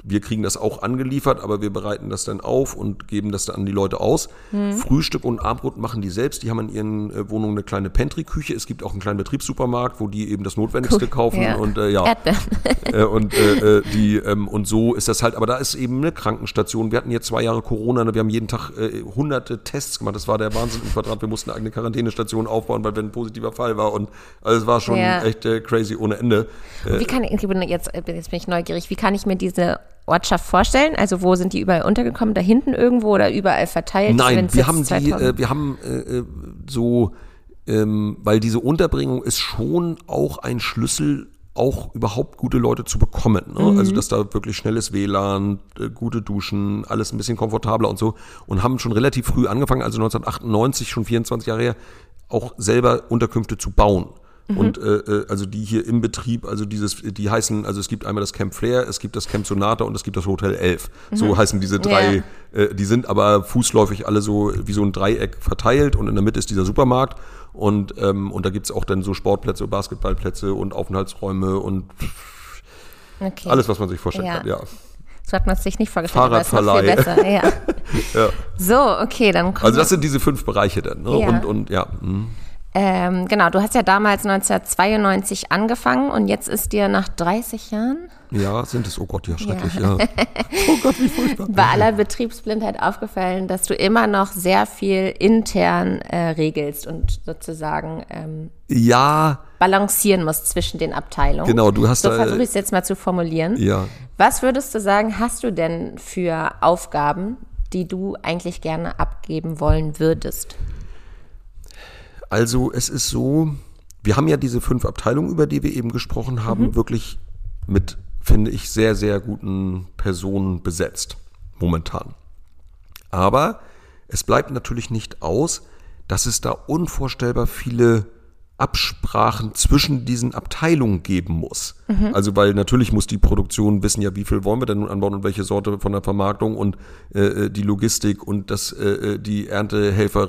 wir kriegen das auch angeliefert, aber wir bereiten das dann auf und geben das dann an die Leute aus. Hm. Frühstück und Abendbrot machen die selbst. Die haben in ihren äh, Wohnungen eine kleine Pantry-Küche. Es gibt auch einen kleinen Betriebssupermarkt, wo die eben das Notwendigste kaufen. Ja. Und äh, ja, Erdbeeren. äh, und äh, äh, die ähm, und so ist das halt. Aber da ist eben eine Krankenstation. Wir hatten jetzt zwei Jahre Corona. ne, Wir haben jeden Tag äh, hunderte Tests gemacht. Das war der Wahnsinn im Quadrat. Wir mussten eine eigene Quarantänestation aufbauen, weil wenn ein positiver Fall war und also es war schon Ja. echt crazy ohne Ende. Wie kann ich, jetzt, jetzt bin ich neugierig, wie kann ich mir diese Ortschaft vorstellen? Also wo sind die überall untergekommen? Da hinten irgendwo oder überall verteilt? Nein, wir haben die, 2000 äh, wir haben äh, äh, so, ähm, weil diese Unterbringung ist schon auch ein Schlüssel, auch überhaupt gute Leute zu bekommen. Ne? Mhm. Also dass da wirklich schnelles WLAN, äh, gute Duschen, alles ein bisschen komfortabler und so. Und haben schon relativ früh angefangen, also 1998, schon 24 Jahre her, auch selber Unterkünfte zu bauen. Mhm. Und äh, äh, also die hier im Betrieb, also dieses, die heißen, also es gibt einmal das Camp Flair, es gibt das Camp Sonata und es gibt das Hotel 11. So heißen diese drei, Mhm. Ja. äh, die sind aber fußläufig alle so wie so ein Dreieck verteilt und in der Mitte ist dieser Supermarkt. Und, ähm, und da gibt's auch dann so Sportplätze, Basketballplätze und Aufenthaltsräume und okay. alles, was man sich vorstellen Ja. kann. Ja. So hat man es sich nicht vorgestellt, ist noch viel Fahrradverleih. besser. Ja. ja. So, okay, dann kommen Also das sind diese fünf Bereiche dann. Ne? Ja. Und, und ja. hm. Ähm, genau, du hast ja damals 1992 angefangen und jetzt ist dir nach 30 Jahren Ja, sind es. Oh Gott, ja, schrecklich, ja. Oh Gott, wie furchtbar. bei aller Betriebsblindheit aufgefallen, dass du immer noch sehr viel intern äh, regelst und sozusagen ähm, Ja, balancieren musst zwischen den Abteilungen. Genau, du hast So da- versuche ich es jetzt mal zu formulieren. ja. Was würdest du sagen, hast du denn für Aufgaben, die du eigentlich gerne abgeben wollen würdest? Also es ist so, wir haben ja diese fünf Abteilungen, über die wir eben gesprochen haben, wirklich mit, finde ich, sehr, sehr guten Personen besetzt. Momentan. Aber es bleibt natürlich nicht aus, dass es da unvorstellbar viele Absprachen zwischen diesen Abteilungen geben muss. Also weil natürlich muss die Produktion wissen ja, wie viel wollen wir denn nun anbauen und welche Sorte von der Vermarktung und äh, die Logistik und das äh, die Erntehelfer,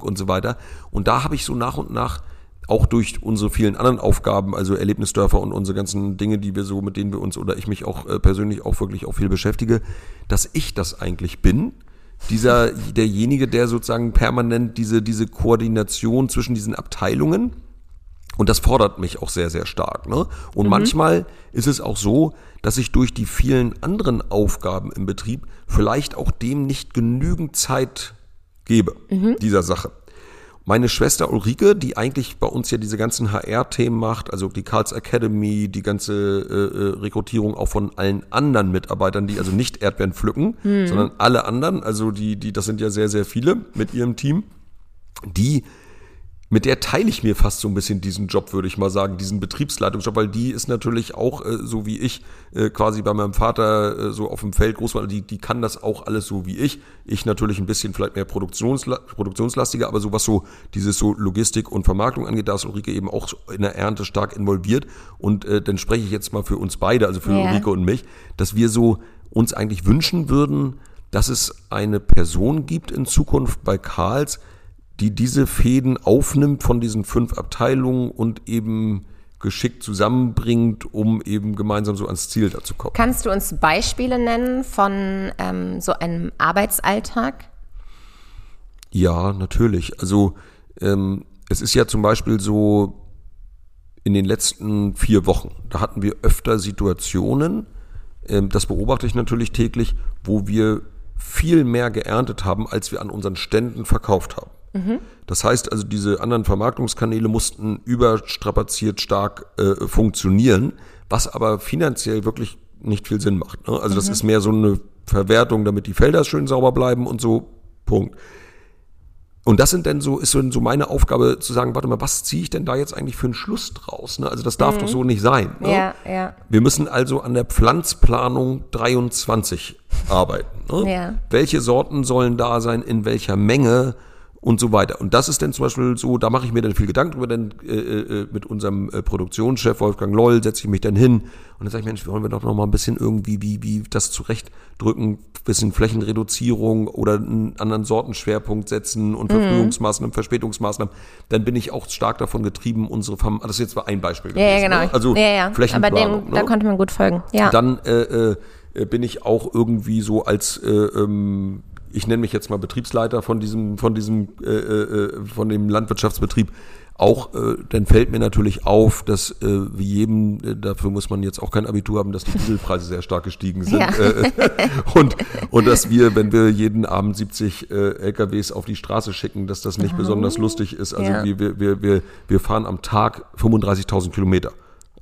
und so weiter. Und da habe ich so nach und nach auch durch unsere vielen anderen Aufgaben, also Erlebnisdörfer und unsere ganzen Dinge, die wir so, mit denen wir uns oder ich mich auch äh, persönlich auch wirklich auch viel beschäftige, dass ich das eigentlich bin. Dieser, derjenige, der sozusagen permanent diese, diese Koordination zwischen diesen Abteilungen und das fordert mich auch sehr, sehr stark. Ne? Und mhm. manchmal ist es auch so, dass ich durch die vielen anderen Aufgaben im Betrieb vielleicht auch dem nicht genügend Zeit gebe, mhm. dieser Sache. Meine Schwester Ulrike, die eigentlich bei uns ja diese ganzen HR-Themen macht, also die Karls Academy, die ganze äh, äh, Rekrutierung auch von allen anderen Mitarbeitern, die also nicht Erdbeeren pflücken, hm. sondern alle anderen, also die, die, das sind ja sehr, sehr viele mit ihrem Team, die mit der teile ich mir fast so ein bisschen diesen Job, würde ich mal sagen, diesen Betriebsleitungsjob, weil die ist natürlich auch, äh, so wie ich, äh, quasi bei meinem Vater äh, so auf dem Feld groß war, die, die kann das auch alles so wie ich. Ich natürlich ein bisschen vielleicht mehr Produktionsla produktionslastiger, aber so was so dieses so Logistik und Vermarktung angeht, da ist Ulrike eben auch in der Ernte stark involviert. Und äh, dann spreche ich jetzt mal für uns beide, also für ja. Ulrike und mich, dass wir so uns eigentlich wünschen würden, dass es eine Person gibt in Zukunft bei Karls, die diese Fäden aufnimmt von diesen fünf Abteilungen und eben geschickt zusammenbringt, um eben gemeinsam so ans Ziel dazu kommen. Kannst du uns Beispiele nennen von ähm, so einem Arbeitsalltag? Ja, natürlich. Also ähm, es ist ja zum Beispiel so in den letzten vier Wochen, da hatten wir öfter Situationen, ähm, das beobachte ich natürlich täglich, wo wir viel mehr geerntet haben, als wir an unseren Ständen verkauft haben. Das heißt also, diese anderen Vermarktungskanäle mussten überstrapaziert stark äh, funktionieren, was aber finanziell wirklich nicht viel Sinn macht. Ne? Also mhm. das ist mehr so eine Verwertung, damit die Felder schön sauber bleiben und so. Punkt. Und das sind denn so, ist so meine Aufgabe zu sagen, warte mal, was ziehe ich denn da jetzt eigentlich für einen Schluss draus? Ne? Also das darf mhm. doch so nicht sein. Ne? Ja, ja. Wir müssen also an der Pflanzplanung 23 arbeiten. Ne? Ja. Welche Sorten sollen da sein, in welcher Menge? Und so weiter. Und das ist dann zum Beispiel so, da mache ich mir dann viel Gedanken drüber, denn äh, äh, mit unserem äh, Produktionschef Wolfgang Loll setze ich mich dann hin und dann sage ich, Mensch, wollen wir doch noch mal ein bisschen irgendwie, wie, wie das zurechtdrücken, bisschen Flächenreduzierung oder einen anderen Sortenschwerpunkt setzen und mhm. Verfrühungsmaßnahmen, Verspätungsmaßnahmen, dann bin ich auch stark davon getrieben, unsere Farm, das ist jetzt mal ein Beispiel. Ja, gewesen, ja genau. Ne? Also ja, ja. Flächenplanung. Aber dem, ne? da konnte man gut folgen. Ja. Dann äh, äh, bin ich auch irgendwie so als äh, ähm, ich nenne mich jetzt mal Betriebsleiter von diesem, von diesem, äh, äh, von dem Landwirtschaftsbetrieb, auch, äh, dann fällt mir natürlich auf, dass äh, wie jedem, äh, dafür muss man jetzt auch kein Abitur haben, dass die Dieselpreise sehr stark gestiegen sind. Ja. Äh, und, und dass wir, wenn wir jeden Abend 70 äh, LKWs auf die Straße schicken, dass das nicht mhm. besonders lustig ist. Also ja. wir, wir, wir, wir fahren am Tag 35.000 Kilometer.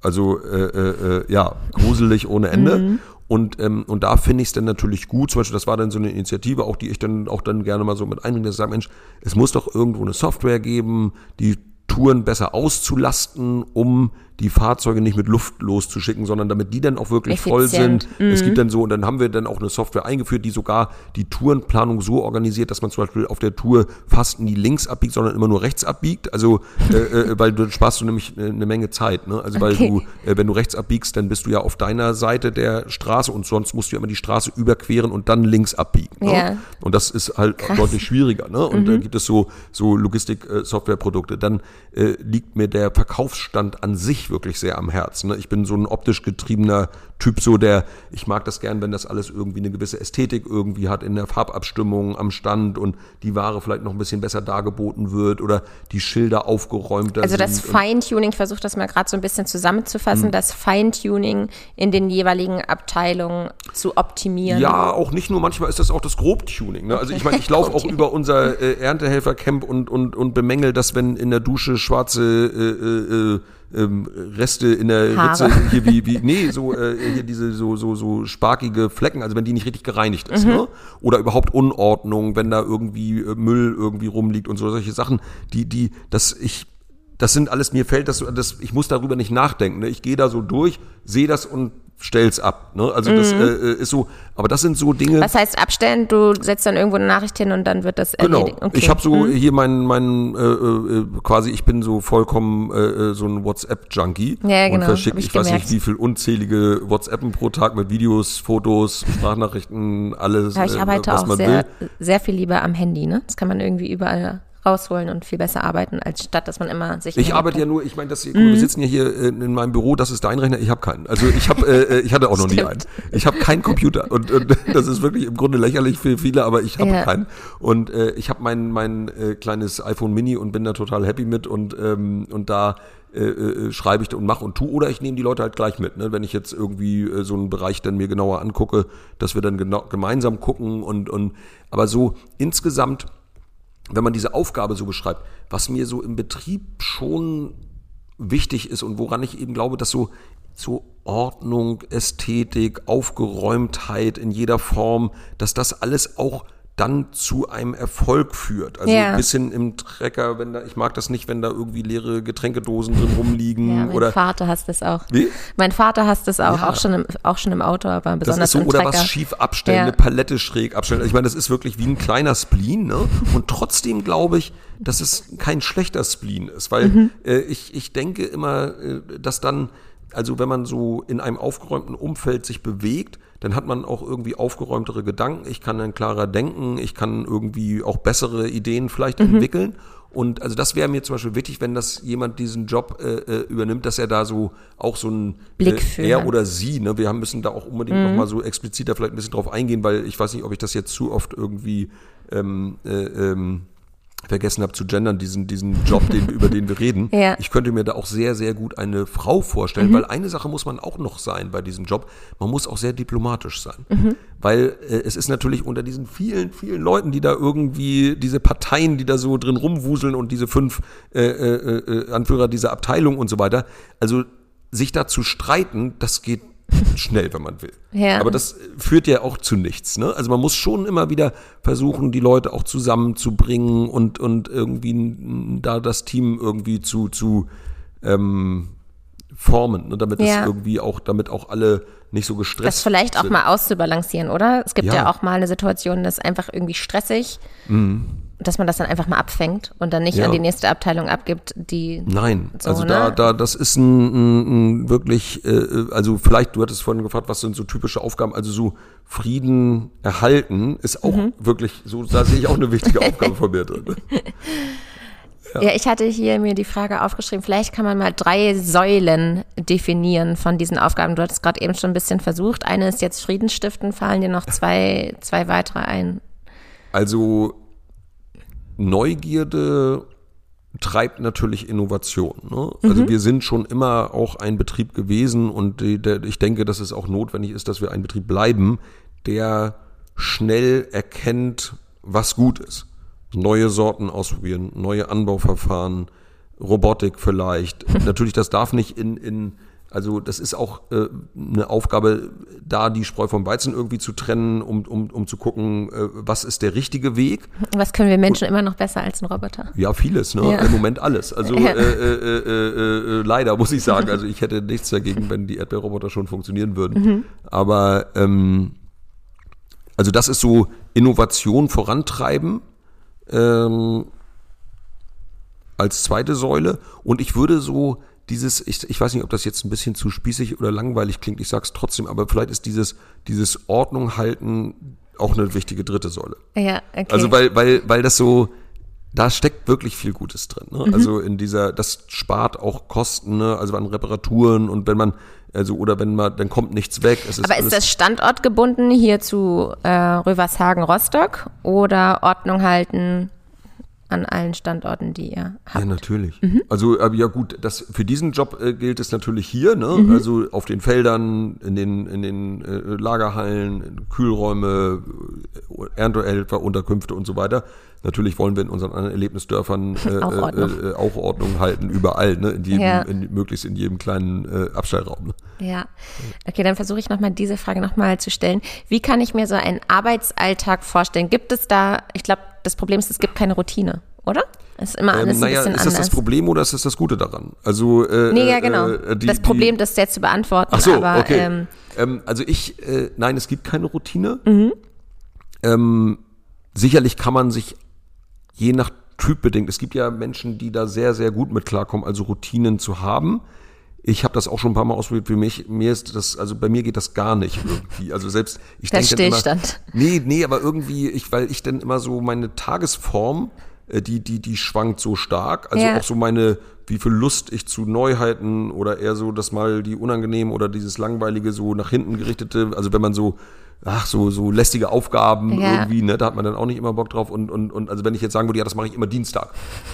Also äh, äh, äh, ja, gruselig ohne Ende. Mhm. Und, ähm, und da finde ich es dann natürlich gut, zum Beispiel, das war dann so eine Initiative, auch die ich dann auch dann gerne mal so mit einbringe, dass ich sage, Mensch, es muss doch irgendwo eine Software geben, die Touren besser auszulasten, um die Fahrzeuge nicht mit Luft loszuschicken, sondern damit die dann auch wirklich Effizient. voll sind. Mhm. Es gibt dann so, und dann haben wir dann auch eine Software eingeführt, die sogar die Tourenplanung so organisiert, dass man zum Beispiel auf der Tour fast nie links abbiegt, sondern immer nur rechts abbiegt. Also, äh, äh, weil du sparst du nämlich eine Menge Zeit. Ne? Also, weil okay. du, äh, wenn du rechts abbiegst, dann bist du ja auf deiner Seite der Straße und sonst musst du ja immer die Straße überqueren und dann links abbiegen. Ne? Ja. Und das ist halt Krass. deutlich schwieriger. Ne? Und mhm. da gibt es so, so Logistik-Software-Produkte. Dann äh, liegt mir der Verkaufsstand an sich wirklich sehr am Herzen. Ne? Ich bin so ein optisch getriebener Typ, so der, ich mag das gern, wenn das alles irgendwie eine gewisse Ästhetik irgendwie hat in der Farbabstimmung am Stand und die Ware vielleicht noch ein bisschen besser dargeboten wird oder die Schilder aufgeräumter Also das Feintuning, ich versuche das mal gerade so ein bisschen zusammenzufassen, mhm. das Feintuning in den jeweiligen Abteilungen zu optimieren. Ja, auch nicht nur, manchmal ist das auch das Grobtuning. Ne? Also ich meine, ich laufe auch über unser äh, Erntehelfercamp und, und, und bemängel das, wenn in der Dusche schwarze äh, äh, äh ähm, Reste in der Haare. Ritze, hier wie, wie, nee, so, äh, hier diese so, so, so sparkige Flecken, also wenn die nicht richtig gereinigt ist, mhm. ne? Oder überhaupt Unordnung, wenn da irgendwie äh, Müll irgendwie rumliegt und so solche Sachen, die, die, dass ich, das sind alles, mir fällt das, das ich muss darüber nicht nachdenken. Ne? Ich gehe da so durch, sehe das und stell's ab. Ne? Also das äh, äh, ist so, aber das sind so Dinge. Was heißt abstellen? Du setzt dann irgendwo eine Nachricht hin und dann wird das Genau. erledigt. Okay. Ich habe so Mhm. hier meinen, meinen äh, äh, quasi, ich bin so vollkommen äh, äh, so ein WhatsApp-Junkie Ja, und genau, verschicke, hab ich ich, weiß nicht, wie viel unzählige WhatsAppen pro Tag mit Videos, Fotos, Sprachnachrichten, alles, Aber ich äh, arbeite was auch man sehr, will. sehr viel lieber am Handy. Ne? Das kann man irgendwie überall rausholen und viel besser arbeiten, als statt dass man immer sich. Ich arbeite ja nur, ich meine, das mal, wir sitzen ja hier äh, in meinem Büro, das ist dein Rechner, ich habe keinen. Also ich habe, äh, ich hatte auch noch nie Stimmt. einen. Ich habe keinen Computer und, und das ist wirklich im Grunde lächerlich für viele, aber ich habe Ja. keinen. Und äh, ich habe mein mein äh, kleines iPhone Mini und bin da total happy mit und ähm, und da äh, äh, schreibe ich und mache und tu oder ich nehme die Leute halt gleich mit, ne? wenn ich jetzt irgendwie äh, so einen Bereich dann mir genauer angucke, dass wir dann genau, gemeinsam gucken und und aber so insgesamt wenn man diese Aufgabe so beschreibt, was mir so im Betrieb schon wichtig ist und woran ich eben glaube, dass so, so Ordnung, Ästhetik, Aufgeräumtheit in jeder Form, dass das alles auch dann zu einem Erfolg führt. Also Ja. ein bisschen im Trecker, wenn da, ich mag das nicht, wenn da irgendwie leere Getränkedosen drin rumliegen Ja, mein oder Vater hasst es auch. Wie? Mein Vater hasst es auch, Ja. auch, schon im, auch schon im Auto, aber Das besonders ist so, im oder Trecker. was schief abstellen, Ja. eine Palette schräg abstellen. Ich meine, das ist wirklich wie ein kleiner Spleen, ne? Und trotzdem glaube ich, dass es kein schlechter Spleen ist, weil Mhm. äh, ich, ich denke immer, äh, dass dann, also wenn man so in einem aufgeräumten Umfeld sich bewegt, dann hat man auch irgendwie aufgeräumtere Gedanken. Ich kann dann klarer denken, ich kann irgendwie auch bessere Ideen vielleicht Mhm. entwickeln. Und also das wäre mir zum Beispiel wichtig, wenn das jemand diesen Job äh, äh, übernimmt, dass er da so auch so ein Blick äh, für er hat. oder sie, ne? Wir haben müssen da auch unbedingt noch mal so expliziter vielleicht ein bisschen drauf eingehen, weil ich weiß nicht, ob ich das jetzt zu oft irgendwie ähm, äh, ähm, vergessen habe zu gendern, diesen, diesen Job, den, über den wir reden. Ja. Ich könnte mir da auch sehr, sehr gut eine Frau vorstellen, weil eine Sache muss man auch noch sein bei diesem Job. Man muss auch sehr diplomatisch sein. Weil äh, es ist natürlich unter diesen vielen, vielen Leuten, die da irgendwie, diese Parteien, die da so drin rumwuseln und diese fünf äh, äh, äh, Anführer dieser Abteilung und so weiter, also sich da zu streiten, das geht schnell, wenn man will. Ja. Aber das führt ja auch zu nichts. Ne? Also man muss schon immer wieder versuchen, die Leute auch zusammenzubringen und, und irgendwie da das Team irgendwie zu, zu ähm, formen, ne? damit Ja. es irgendwie auch, damit auch alle nicht so gestresst das vielleicht auch sind. mal auszubalancieren, oder? Es gibt ja, Ja. auch mal eine Situation, das ist einfach irgendwie stressig, dass man das dann einfach mal abfängt und dann nicht. Ja. an die nächste Abteilung abgibt, die Nein, So, also da, ne? da, das ist ein, ein, ein wirklich, äh, also vielleicht, du hattest vorhin gefragt, was sind so typische Aufgaben, also so Frieden erhalten ist auch Mhm. wirklich, so, da sehe ich auch eine wichtige Aufgabe von mir drin. Ja. ich hatte hier mir die Frage aufgeschrieben, vielleicht kann man mal drei Säulen definieren von diesen Aufgaben. Du hattest gerade eben schon ein bisschen versucht. Eine ist jetzt Friedensstiften, fallen dir noch zwei, zwei weitere ein. Also Neugierde treibt natürlich Innovation. Ne? Also wir sind schon immer auch ein Betrieb gewesen und die, der, ich denke, dass es auch notwendig ist, dass wir ein Betrieb bleiben, der schnell erkennt, was gut ist. Neue Sorten ausprobieren, neue Anbauverfahren, Robotik vielleicht. Natürlich, das darf nicht in, in also das ist auch äh, eine Aufgabe, da die Spreu vom Weizen irgendwie zu trennen, um, um, um zu gucken, äh, was ist der richtige Weg. Was können wir Menschen immer noch besser als ein Roboter? Ja, vieles, ne? Ja. Im Moment alles. Also Ja. äh, äh, äh, äh, leider muss ich sagen. Also ich hätte nichts dagegen, wenn die Erdbeerroboter schon funktionieren würden. Mhm. Aber ähm, also das ist so Innovation vorantreiben ähm, als zweite Säule. Und ich würde so dieses, ich, ich weiß nicht, ob das jetzt ein bisschen zu spießig oder langweilig klingt, ich sag's trotzdem, aber vielleicht ist dieses, dieses Ordnung halten auch eine wichtige dritte Säule. Ja, okay. Also weil, weil, weil das so, da steckt wirklich viel Gutes drin. Mhm. Ne? Also in dieser, das spart auch Kosten, ne? also an Reparaturen und wenn man, also oder wenn man, dann kommt nichts weg. Es Aber ist das standortgebunden hier zu äh, Rövershagen-Rostock oder Ordnung halten an allen Standorten, die ihr Ja, habt? natürlich. Mhm. Also, ja gut, das, für diesen Job äh, gilt es natürlich hier, ne? Mhm. Also auf den Feldern, in den, in den äh, Lagerhallen, Kühlräume, Erntehelfer, Unterkünfte und so weiter. Natürlich wollen wir in unseren anderen Erlebnisdörfern äh, Auch Ordnung. Äh, äh, auch Ordnung halten, überall, ne? In jedem, Ja. in, möglichst in jedem kleinen äh, Abstellraum. Ne? Ja. Okay, dann versuche ich nochmal diese Frage nochmal zu stellen. Wie kann ich mir so einen Arbeitsalltag vorstellen? Gibt es da, ich glaube, das Problem ist, es gibt keine Routine, oder? Ist immer alles ähm, naja, ein bisschen ist das anders. das Problem oder ist das das Gute daran? Also äh, nee, ja, äh, genau. äh, die- das Problem, das jetzt zu beantworten, Ach so, aber okay. ähm, Ähm, also ich, äh, nein, es gibt keine Routine. Mhm. Ähm, sicherlich kann man sich je nach Typ bedingt, es gibt ja Menschen, die da sehr, sehr gut mit klarkommen, also Routinen zu haben. Ich habe das auch schon ein paar Mal ausprobiert. Für mich, mir ist das, also bei mir geht das gar nicht irgendwie. Also selbst ich denke immer, Stillstand. Nee, nee, aber irgendwie, ich, weil ich dann immer so meine Tagesform, äh, die, die, die schwankt so stark. Also Ja. auch so meine, wie viel Lust ich zu Neuheiten oder eher so, dass mal die unangenehm oder dieses langweilige so nach hinten gerichtete, also wenn man so, ach, so, so lästige Aufgaben Ja. irgendwie, ne, da hat man dann auch nicht immer Bock drauf. Und, und, und also wenn ich jetzt sagen würde, ja, das mache ich immer Dienstag,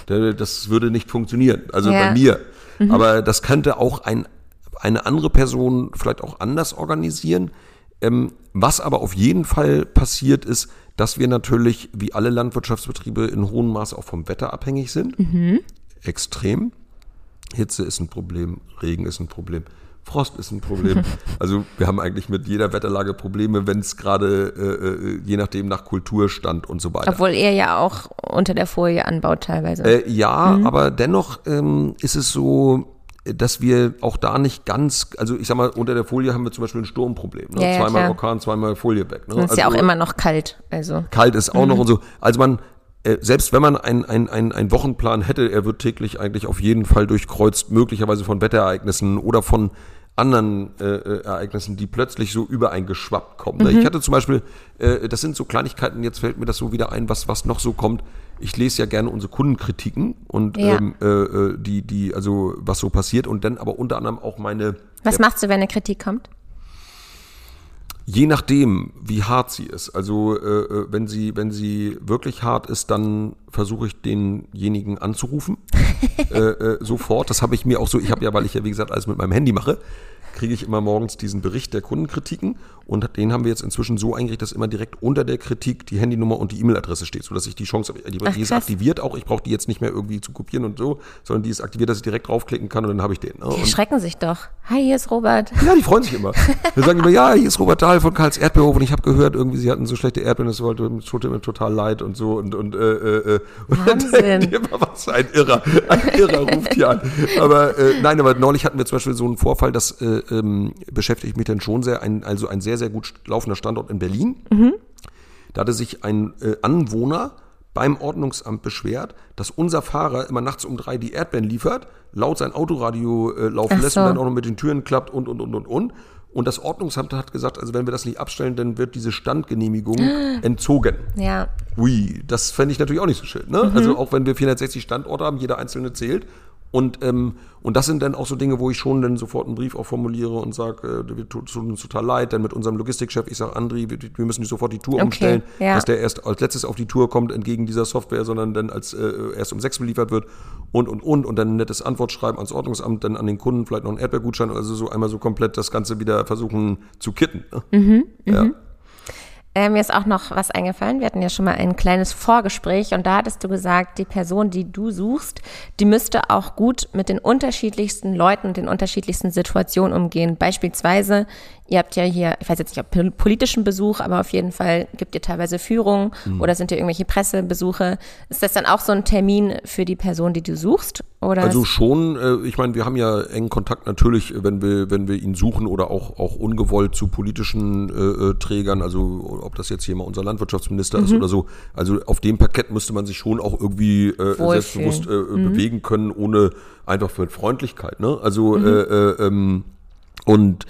da- das würde nicht funktionieren. Also Ja. bei mir. Aber das könnte auch ein, eine andere Person vielleicht auch anders organisieren. Ähm, was aber auf jeden Fall passiert ist, dass wir natürlich, wie alle Landwirtschaftsbetriebe, in hohem Maße auch vom Wetter abhängig sind. Extrem. Hitze ist ein Problem, Regen ist ein Problem, Frost ist ein Problem. Also wir haben eigentlich mit jeder Wetterlage Probleme, wenn es gerade, äh, äh, je nachdem, nach Kulturstand und so weiter. obwohl ihr ja auch unter der Folie anbaut teilweise. Äh, ja, aber dennoch ähm, ist es so, dass wir auch da nicht ganz, also ich sag mal, unter der Folie haben wir zum Beispiel ein Sturmproblem. Ne? Ja, ja, zweimal klar. Orkan, zweimal Folie weg. Ne? Ist ja auch Also- immer noch kalt. Also kalt ist auch noch und so. Also man, selbst wenn man einen ein, ein, ein Wochenplan hätte, er wird täglich eigentlich auf jeden Fall durchkreuzt, möglicherweise von Wetterereignissen oder von anderen äh, äh, Ereignissen, die plötzlich so übereingeschwappt kommen. Ne? Ich hatte zum Beispiel, äh, das sind so Kleinigkeiten, jetzt fällt mir das so wieder ein, was, was noch so kommt. Ich lese ja gerne unsere Kundenkritiken und Ja. ähm, äh, äh, die, die, also was so passiert und dann aber unter anderem auch meine was machst du, wenn eine Kritik kommt? Je nachdem, wie hart sie ist. Also äh, äh, wenn sie, wenn sie wirklich hart ist, dann versuche ich denjenigen anzurufen. äh, äh, sofort. Das habe ich mir auch so, ich habe ja, weil ich ja wie gesagt alles mit meinem Handy mache, kriege ich immer morgens diesen Bericht der Kundenkritiken und den haben wir jetzt inzwischen so eingerichtet, dass immer direkt unter der Kritik die Handynummer und die E-Mail-Adresse steht, sodass ich die Chance habe, die, Ach, ist aktiviert auch, ich brauche die jetzt nicht mehr irgendwie zu kopieren und so, sondern die ist aktiviert, dass ich direkt draufklicken kann und dann habe ich den. Ne? Die erschrecken sich doch. Hi, hier ist Robert. ja, die freuen sich immer. Wir sagen immer, ja, hier ist Robert Dahl von Karls Erdbeerhof und ich habe gehört, irgendwie sie hatten so schlechte Erdbeeren, wollte es tut mir total leid und so und und äh, äh, äh. und Wahnsinn. immer, was ein Irrer, ein Irrer ruft hier an. Aber äh, nein, aber neulich hatten wir zum Beispiel so einen Vorfall, das äh, ähm, beschäftigt mich dann schon sehr, ein, also ein sehr, sehr gut laufender Standort in Berlin. Da hatte sich ein äh, Anwohner beim Ordnungsamt beschwert, dass unser Fahrer immer nachts um drei die Erdbeeren liefert, laut sein Autoradio äh, laufen Ach lässt so. und dann auch noch mit den Türen klappt und, und, und, und, und. Und das Ordnungsamt hat gesagt, also wenn wir das nicht abstellen, dann wird diese Standgenehmigung entzogen. Ja, Ui, das fände ich natürlich auch nicht so schön. Ne? Mhm. Also auch wenn wir 460 Standorte haben, jeder einzelne zählt. Und, ähm, und das sind dann auch so Dinge, wo ich schon dann sofort einen Brief auch formuliere und sage, äh, wir tut tut uns total leid, dann mit unserem Logistikchef, ich sage, Andri, wir, wir müssen sofort die Tour Okay, umstellen, ja. dass der erst als letztes auf die Tour kommt, entgegen dieser Software, sondern dann als äh, erst um sechs beliefert wird und, und, und. Und dann ein nettes Antwortschreiben ans Ordnungsamt, dann an den Kunden, vielleicht noch einen Erdbeergutschein, also so einmal so komplett das Ganze wieder versuchen zu kitten. Ne? Mhm, Ja. Äh, mir ist auch noch was eingefallen. Wir hatten ja schon mal ein kleines Vorgespräch und da hattest du gesagt, die Person, die du suchst, die müsste auch gut mit den unterschiedlichsten Leuten und den unterschiedlichsten Situationen umgehen. Beispielsweise, ihr habt ja hier, ich weiß jetzt nicht, ob pol- politischen Besuch, aber auf jeden Fall gibt ihr teilweise Führungen Mhm. oder sind ihr irgendwelche Pressebesuche. Ist das dann auch so ein Termin für die Person, die du suchst? Oder Also schon, äh, ich meine, wir haben ja engen Kontakt natürlich, wenn wir, wenn wir ihn suchen oder auch, auch ungewollt zu politischen äh, äh, Trägern, also ob das jetzt hier mal unser Landwirtschaftsminister ist oder so. Also auf dem Parkett müsste man sich schon auch irgendwie äh, selbstbewusst äh, äh, bewegen können, ohne einfach mit Freundlichkeit. Ne? Also äh, ähm, und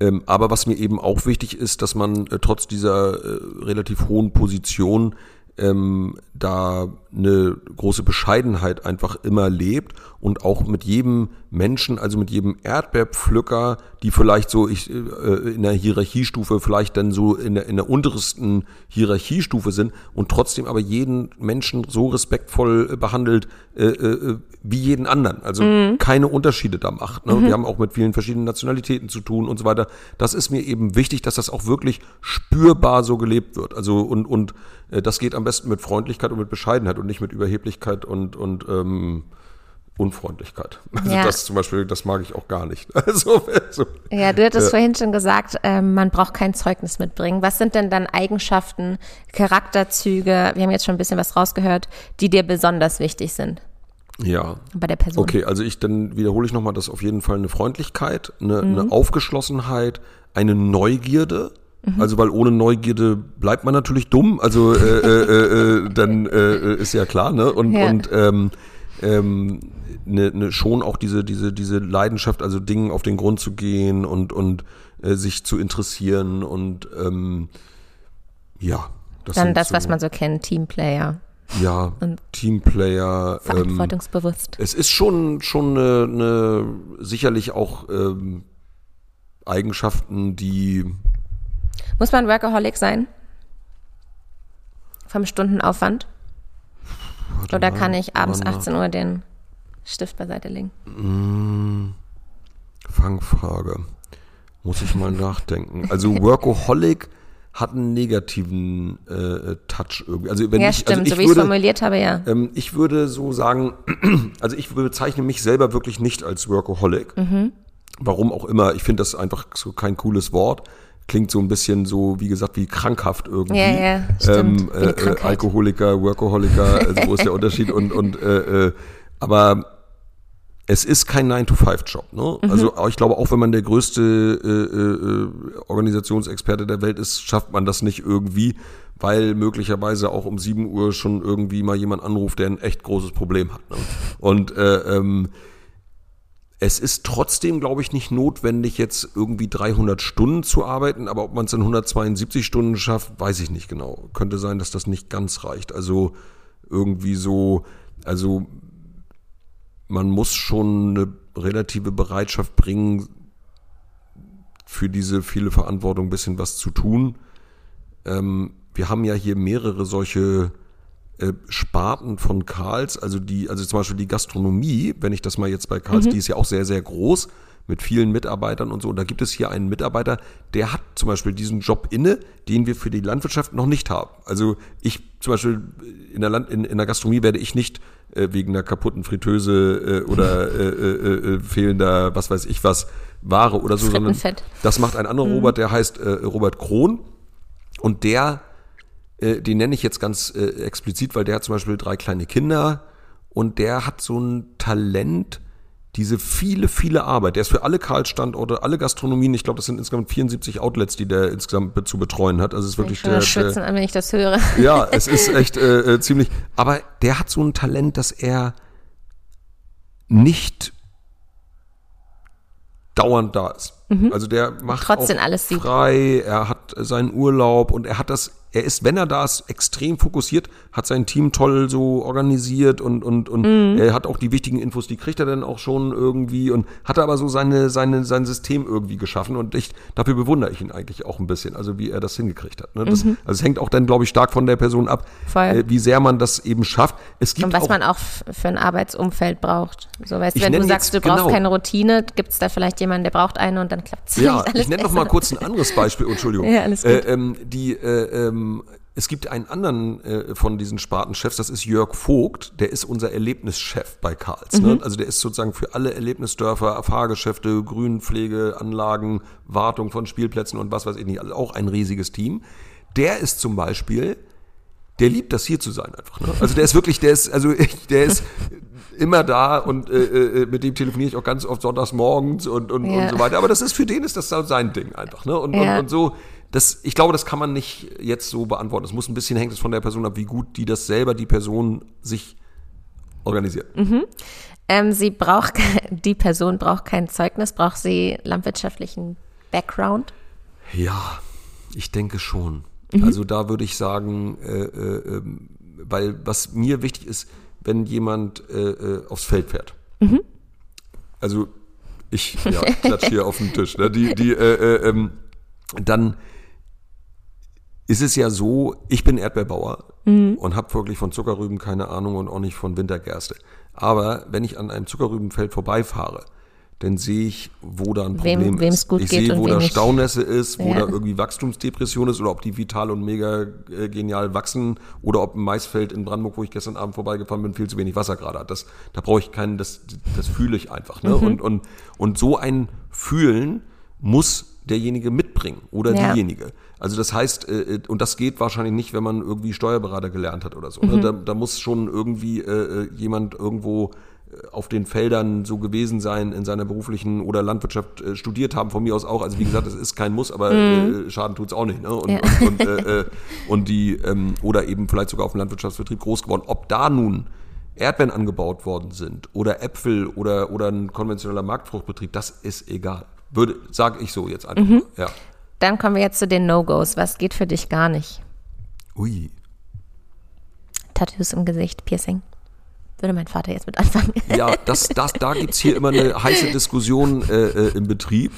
ähm, aber was mir eben auch wichtig ist, dass man äh, trotz dieser äh, relativ hohen Position ähm, da eine große Bescheidenheit einfach immer lebt und auch mit jedem Menschen, also mit jedem Erdbeerpflücker, die vielleicht so ich, äh, in der Hierarchiestufe vielleicht dann so in der, in der untersten Hierarchiestufe sind und trotzdem aber jeden Menschen so respektvoll äh, behandelt äh, äh, wie jeden anderen. Also keine Unterschiede da macht. Ne? Wir haben auch mit vielen verschiedenen Nationalitäten zu tun und so weiter. Das ist mir eben wichtig, dass das auch wirklich spürbar so gelebt wird. Also und, und äh, das geht am besten mit Freundlichkeit und mit Bescheidenheit und nicht mit Überheblichkeit und, und ähm, Unfreundlichkeit. Also Ja. das zum Beispiel, das mag ich auch gar nicht. Also, so. Ja, du hattest vorhin schon gesagt, ähm, man braucht kein Zeugnis mitbringen. Was sind denn dann Eigenschaften, Charakterzüge, wir haben jetzt schon ein bisschen was rausgehört, die dir besonders wichtig sind ja. bei der Person? Okay, also ich, dann wiederhole ich nochmal, dass auf jeden Fall eine Freundlichkeit, eine, Mhm. eine Aufgeschlossenheit, eine Neugierde. Mhm. Also weil ohne Neugierde bleibt man natürlich dumm. Also äh, äh, äh, dann äh, ist ja klar, ne? Und, Ja. und ähm, ähm, ne, ne, schon auch diese, diese, diese Leidenschaft, also Dingen auf den Grund zu gehen und, und äh, sich zu interessieren und ähm, ja. Das Dann das, so, was man so kennt, Teamplayer, Ja, und Teamplayer. Ähm, verantwortungsbewusst. es ist schon, schon eine, eine sicherlich auch ähm, Eigenschaften, die Muss man Workaholic sein? Vom Stundenaufwand? Oder kann ich abends mal. 18 Uhr den Stift beiseite legen? Fangfrage. Muss ich mal nachdenken. Also Workaholic hat einen negativen äh, Touch irgendwie. Also wenn Ja, ich, stimmt, also so ich wie ich es würde, formuliert habe, ja. ähm, ich würde so sagen, also ich bezeichne mich selber wirklich nicht als Workaholic. Mhm. Warum auch immer. Ich finde das einfach so kein cooles Wort. Klingt so ein bisschen so, wie gesagt, wie krankhaft irgendwie. Ja, ja, stimmt. Ähm, Wie eine äh, äh. Alkoholiker, Workaholiker, also wo ist der Unterschied? Und, und äh, äh, aber es ist kein 9-to-5-Job. Ne? Mhm. Also ich glaube, auch wenn man der größte äh, äh, Organisationsexperte der Welt ist, schafft man das nicht irgendwie, weil möglicherweise auch um 7 Uhr schon irgendwie mal jemand anruft, der ein echt großes Problem hat. Ne? Und äh, ähm, es ist trotzdem, glaube ich, nicht notwendig, jetzt irgendwie 300 Stunden zu arbeiten, aber ob man es in 172 Stunden schafft, weiß ich nicht genau. Könnte sein, dass das nicht ganz reicht. Also irgendwie so, also man muss schon eine relative Bereitschaft bringen, für diese viele Verantwortung ein bisschen was zu tun. Ähm, wir haben ja hier mehrere solche äh, Sparten von Karls, also die, also zum Beispiel die Gastronomie, wenn ich das mal jetzt bei Karls, die ist ja auch sehr, sehr groß mit vielen Mitarbeitern und so. Und da gibt es hier einen Mitarbeiter, der hat zum Beispiel diesen Job inne, den wir für die Landwirtschaft noch nicht haben. Also ich zum Beispiel in der, Land, in, in der Gastronomie werde ich nicht äh, wegen einer kaputten Fritteuse äh, oder äh, äh, äh, fehlender, was weiß ich was, Ware oder so, sondern das macht ein anderer Robert, der heißt äh, Robert Krohn. Und der, äh, den nenne ich jetzt ganz äh, explizit, weil der hat zum Beispiel drei kleine Kinder. Und der hat so ein Talent, diese viele, viele Arbeit. Der ist für alle Karls-Standorte, alle Gastronomien, ich glaube, das sind insgesamt 74 Outlets, die der insgesamt zu betreuen hat. Also es ist wirklich Ich der, schwitzen an, wenn ich das höre. ja, es ist echt äh, äh, ziemlich. Aber der hat so ein Talent, dass er nicht dauernd da ist. Also der macht Mhm. Trotzdem alles frei, er hat seinen Urlaub und er hat das, er ist, wenn er da ist, extrem fokussiert, hat sein Team toll so organisiert und, und, und Mhm. er hat auch die wichtigen Infos, die kriegt er dann auch schon irgendwie und hat aber so seine, seine, sein System irgendwie geschaffen und ich, dafür bewundere ich ihn eigentlich auch ein bisschen, also wie er das hingekriegt hat. Ne? Das, Also es hängt auch dann, glaube ich, stark von der Person ab, Mhm. Äh, wie sehr man das eben schafft. Es gibt Und was auch, man auch für ein Arbeitsumfeld braucht. So, weißt wenn du sagst, du brauchst genau. keine Routine, gibt es da vielleicht jemanden, der braucht eine und dann klappt es Ja, alles ich nenne noch mal kurz ein anderes Beispiel. Entschuldigung. Ja, alles gut. Äh, ähm, die, äh, ähm, es gibt einen anderen äh, von diesen Spartenchefs, das ist Jörg Vogt, der ist unser Erlebnischef bei Karls. Mhm. Ne? Also der ist sozusagen für alle Erlebnisdörfer, Fahrgeschäfte, Grünpflegeanlagen, Wartung von Spielplätzen und was weiß ich nicht, also auch ein riesiges Team. Der ist zum Beispiel der liebt das hier zu sein einfach. Ne? Also der ist wirklich, der ist, also ich, der ist immer da und äh, äh, mit dem telefoniere ich auch ganz oft sonntags morgens und, und, Ja. und so weiter. Aber das ist für den ist das sein Ding einfach. Ne? Und, Ja. und, und so, das, ich glaube, das kann man nicht jetzt so beantworten. Es muss ein bisschen hängt es von der Person ab, wie gut die das selber, die Person sich organisiert. Ähm, sie braucht, die Person braucht kein Zeugnis, braucht sie landwirtschaftlichen Background? Ja, ich denke schon. Mhm. Also da würde ich sagen, äh, äh, ähm, weil was mir wichtig ist, wenn jemand äh, äh, aufs Feld fährt. Mhm. Also ich ja, klatsch hier auf den Tisch. Ne? Die, die, äh, äh, ähm, dann ist es ja so, ich bin Erdbeerbauer und habe wirklich von Zuckerrüben keine Ahnung und auch nicht von Wintergerste. Aber wenn ich an einem Zuckerrübenfeld vorbeifahre, dann sehe ich, wo da ein Wem- Problem wem's ist. ich sehe, wo wem da. Staunässe ist, wo Ja. da irgendwie Wachstumsdepression ist oder ob die vital und mega äh, genial wachsen oder ob ein Maisfeld in Brandenburg, wo ich gestern Abend vorbeigefahren bin, viel zu wenig Wasser gerade hat. Das, da brauche ich keinen, das, das fühle ich einfach. Mhm. Ne? Und, und, und so ein Fühlen muss derjenige mitbringen oder Ja. diejenige. Also das heißt, äh, äh, und das geht wahrscheinlich nicht, wenn man irgendwie Steuerberater gelernt hat oder so. Mhm. Ne? Da, da muss schon irgendwie äh, äh, jemand irgendwo äh, auf den Feldern so gewesen sein in seiner beruflichen oder Landwirtschaft äh, studiert haben, von mir aus auch. Also wie gesagt, es ist kein Muss, aber äh, Schaden tut's auch nicht. Ne? Und, Mhm. Ja. und, und, äh, und die, ähm, oder eben vielleicht sogar auf dem Landwirtschaftsbetrieb groß geworden. Ob da nun Erdbeeren angebaut worden sind oder Äpfel oder, oder ein konventioneller Marktfruchtbetrieb, das ist egal. Würde, sage ich so jetzt einfach Mhm. Ja. Dann kommen wir jetzt zu den No-Gos. Was geht für dich gar nicht? Ui. Tattoos im Gesicht, Piercing. Würde mein Vater jetzt mit anfangen. Ja, das, das, da gibt's hier immer eine heiße Diskussion äh, äh, im Betrieb,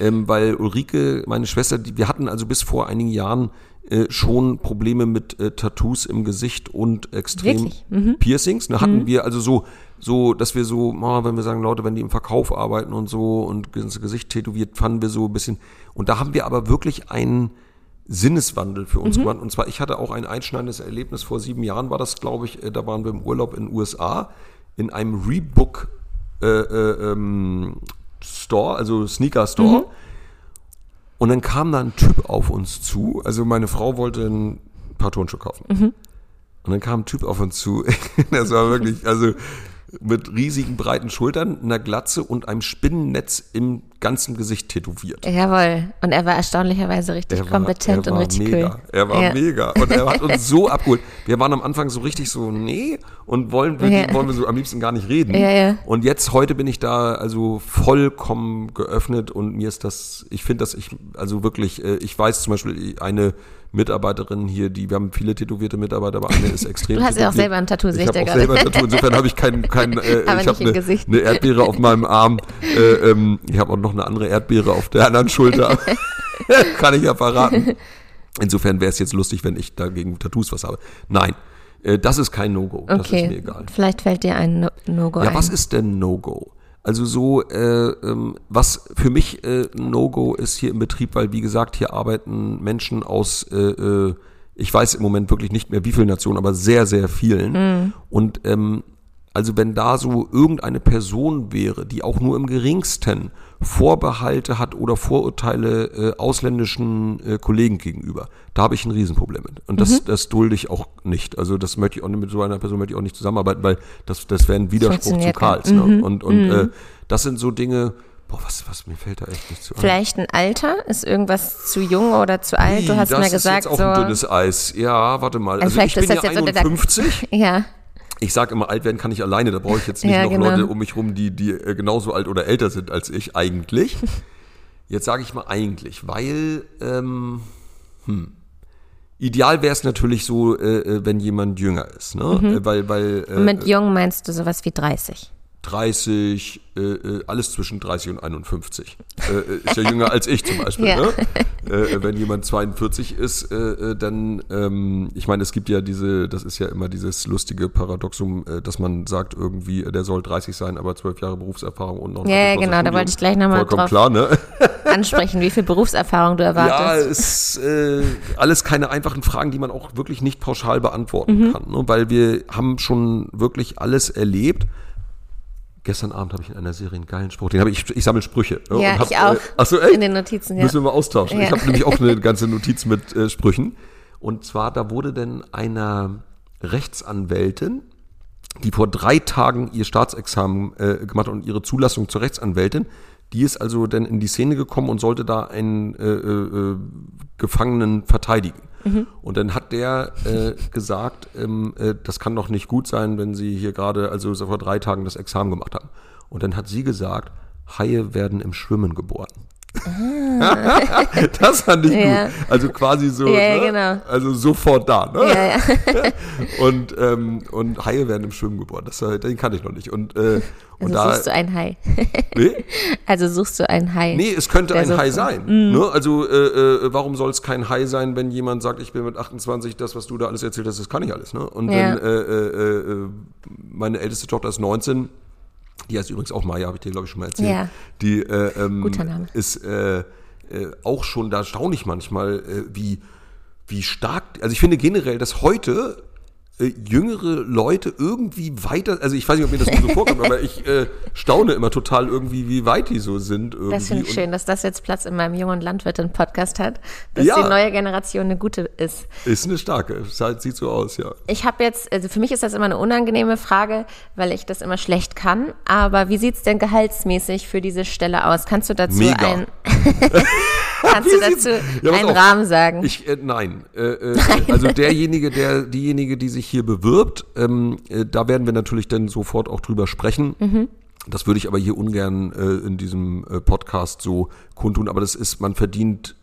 ähm, weil Ulrike, meine Schwester, die, wir hatten also bis vor einigen Jahren äh, schon Probleme mit äh, Tattoos im Gesicht und extrem? Mhm. Piercings. Ne, hatten wir also so, so, dass wir so, oh, wenn wir sagen, Leute, wenn die im Verkauf arbeiten und so und das Gesicht tätowiert, fanden wir so ein bisschen. Und da haben wir aber wirklich einen Sinneswandel für Mhm. uns gemacht. Und zwar, ich hatte auch ein einschneidendes Erlebnis vor sieben Jahren, war das, glaube ich, äh, da waren wir im Urlaub in den USA in einem Rebook äh, äh, ähm, Store, also Sneaker Store. Mhm. Und dann kam da ein Typ auf uns zu. Also meine Frau wollte ein paar Turnschuhe kaufen. Mhm. Und dann kam ein Typ auf uns zu. das war wirklich, also mit riesigen breiten Schultern, einer Glatze und einem Spinnennetz im ganzen Gesicht tätowiert. Jawohl. Und er war erstaunlicherweise richtig Er war- kompetent er und war richtig mega. cool. Er war Ja. mega. Und er hat uns so abgeholt. Wir waren am Anfang so richtig so, nee, und wollen, mit Ja. wollen wir so am liebsten gar nicht reden. Ja, ja. Und jetzt, heute bin ich da also vollkommen geöffnet und mir ist das, ich finde das, ich, also wirklich, äh, ich weiß zum Beispiel eine Mitarbeiterin hier, die, wir haben viele tätowierte Mitarbeiter, aber eine ist extrem Du hast ja auch selber ein Tattoo, sehe ich Ich habe auch selber ein Tattoo. Insofern habe ich kein, kein äh, Aber ich habe eine, Gesicht. eine Erdbeere auf meinem Arm. Äh, ähm, ich habe auch noch eine andere Erdbeere auf der anderen Schulter. Kann ich ja verraten. Insofern wäre es jetzt lustig, wenn ich dagegen Tattoos was habe. Nein, äh, das ist kein No-Go. Das ist mir Okay, egal. vielleicht fällt dir ein No- No-Go Ja, ein. was ist denn No-Go? Also so, äh, ähm, was für mich äh, ein No-Go ist hier im Betrieb, weil wie gesagt, hier arbeiten Menschen aus, äh, äh, ich weiß im Moment wirklich nicht mehr wie viele Nationen, aber sehr, sehr vielen. Und ähm, also wenn da so irgendeine Person wäre, die auch nur im geringsten Vorbehalte hat oder Vorurteile äh, ausländischen äh, Kollegen gegenüber, da habe ich ein Riesenproblem mit. Und das, das dulde ich auch nicht. Also das möchte ich auch nicht, mit so einer Person möchte ich auch nicht zusammenarbeiten, weil das, das wäre ein Widerspruch zu Karls. Ne? Und, und äh, das sind so Dinge, boah, was, was mir fällt da echt nicht zu ein. Vielleicht ein Alter? Ist irgendwas zu jung oder zu alt? Du hast das mir ist gesagt, jetzt auch so. ein dünnes Eis. Ja, warte mal. Also, vielleicht ich ist bin das ja jetzt unter der- 51. Ja, Ich sage immer, alt werden kann ich alleine. Da brauche ich jetzt nicht Ja, noch genau. Leute um mich rum, die, die äh, genauso alt oder älter sind als ich eigentlich. Jetzt sage ich mal eigentlich, weil ähm, hm, ideal wäre es natürlich so, äh, äh, wenn jemand jünger ist, ne? Äh, Weil, weil äh, und mit jung meinst du sowas wie 30. 30, äh, äh, alles zwischen 30 und 51. Äh, äh, ist ja jünger als ich zum Beispiel. Ja. Ne? Äh, äh, wenn jemand 42 ist, dann, ähm, ich meine, es gibt ja diese, das ist ja immer dieses lustige Paradoxum, dass man sagt irgendwie, der soll 30 sein, aber 12 Jahre Berufserfahrung und noch ein Ja, ja, genau, da wollte ich gleich noch mal Vollkommen drauf klar, ne? Ansprechen, wie viel Berufserfahrung du Ja, erwartest. ist äh, alles keine einfachen Fragen, die man auch wirklich nicht pauschal beantworten Mhm. kann, ne? weil wir haben schon wirklich alles erlebt. Gestern Abend habe ich in einer Serie einen geilen Spruch, den habe ich, ich sammle Sprüche. Ja, und hab, ich auch. Äh, achso, echt? In den Notizen, ja. Müssen wir mal austauschen. Ja. Ich habe nämlich auch eine ganze Notiz mit äh, Sprüchen. Und zwar, da wurde denn einer Rechtsanwältin, die vor drei Tagen ihr Staatsexamen äh, gemacht hat und ihre Zulassung zur Rechtsanwältin, die ist also dann in die Szene gekommen und sollte da einen äh, äh, äh, Gefangenen verteidigen. Und dann hat der äh, gesagt, ähm, äh, das kann doch nicht gut sein, wenn Sie hier gerade, also so vor drei Tagen das Examen gemacht haben. Und dann hat sie gesagt, Haie werden im Schwimmen geboren. das fand ich Ja. gut. Also quasi so, Ja, ne? genau. also sofort da. Ne? Ja. Und, ähm, und Haie werden im Schwimmen geboren. Das, äh, den kannte ich noch nicht. Und, äh, und Also da, suchst du einen Hai. nee? Also suchst du einen Hai. nee, es könnte ein Hai sein. Ne? Also äh, äh, warum soll es kein Hai sein, wenn jemand sagt, ich bin mit 28, das, was du da alles erzählt hast, das kann ich alles. Ne? Und wenn äh, äh, meine älteste Tochter ist 19, die heißt übrigens auch Maya, habe ich dir, glaube ich, schon mal erzählt. Ja. Die äh, ähm, Guter Name. ist äh, äh, auch schon, da staune ich manchmal, äh, wie, wie stark, also ich finde generell, dass heute äh, jüngere Leute irgendwie weiter, also ich weiß nicht, ob mir das so vorkommt, aber ich äh, staune immer total irgendwie, wie weit die so sind. Irgendwie. Das finde ich schön, dass das jetzt Platz in meinem jungen Landwirtin-Podcast hat, dass Ja. die neue Generation eine gute ist. Ist eine starke, es halt- sieht so aus, ja. Ich habe jetzt, also für mich ist das immer eine unangenehme Frage, weil ich das immer schlecht kann. Aber wie sieht's denn gehaltsmäßig für diese Stelle aus? Kannst du dazu Mega. ein, kannst du dazu Ja, einen auf. Rahmen sagen? Ich, äh, nein. Äh, äh, also derjenige, der, diejenige, die sich hier bewirbt, ähm, äh, da werden wir natürlich dann sofort auch drüber sprechen. Mhm. Das würde ich aber hier ungern äh, in diesem äh, Podcast so kundtun. Aber das ist, man verdient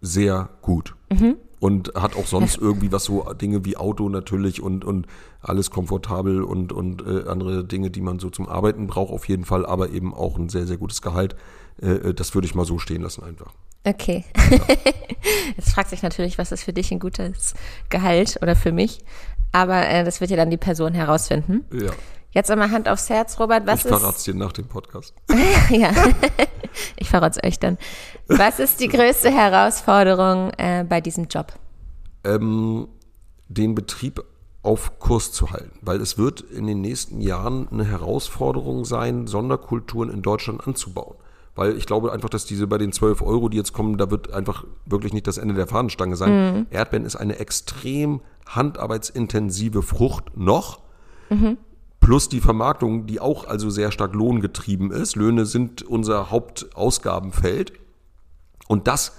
sehr gut. Mhm. Und hat auch sonst irgendwie was so Dinge wie Auto natürlich und, und alles komfortabel und, und äh, andere Dinge, die man so zum Arbeiten braucht auf jeden Fall, aber eben auch ein sehr, sehr gutes Gehalt. Äh, äh, das würde ich mal so stehen lassen einfach. Okay. Jetzt fragt sich natürlich, was ist für dich ein gutes Gehalt oder für mich. Aber äh, das wird ja dann die Person herausfinden. Ja. Jetzt einmal Hand aufs Herz, Robert. Was ich ist verrat's dir nach dem Podcast. ja, ich verrate es euch dann. Was ist die größte Herausforderung äh, bei diesem Job? ähm, den Betrieb auf Kurs zu halten, weil es wird in den nächsten Jahren eine Herausforderung sein, Sonderkulturen in Deutschland anzubauen. Weil ich glaube einfach, dass diese bei den 12 Euro, die jetzt kommen, da wird einfach wirklich nicht das Ende der Fahnenstange sein. Erdbeeren ist eine extrem handarbeitsintensive Frucht noch. Plus die Vermarktung, die auch also sehr stark lohngetrieben ist. Löhne sind unser Hauptausgabenfeld. Und das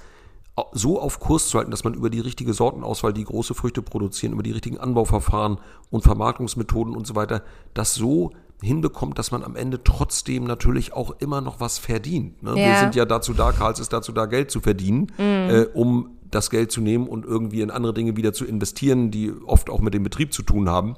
so auf Kurs zu halten, dass man über die richtige Sortenauswahl, die große Früchte produzieren, über die richtigen Anbauverfahren und Vermarktungsmethoden und so weiter, das so hinbekommt, dass man am Ende trotzdem natürlich auch immer noch was verdient. Ne? Wir Ja. sind ja dazu da, Karls ist dazu da, Geld zu verdienen, äh, um das Geld zu nehmen und irgendwie in andere Dinge wieder zu investieren, die oft auch mit dem Betrieb zu tun haben.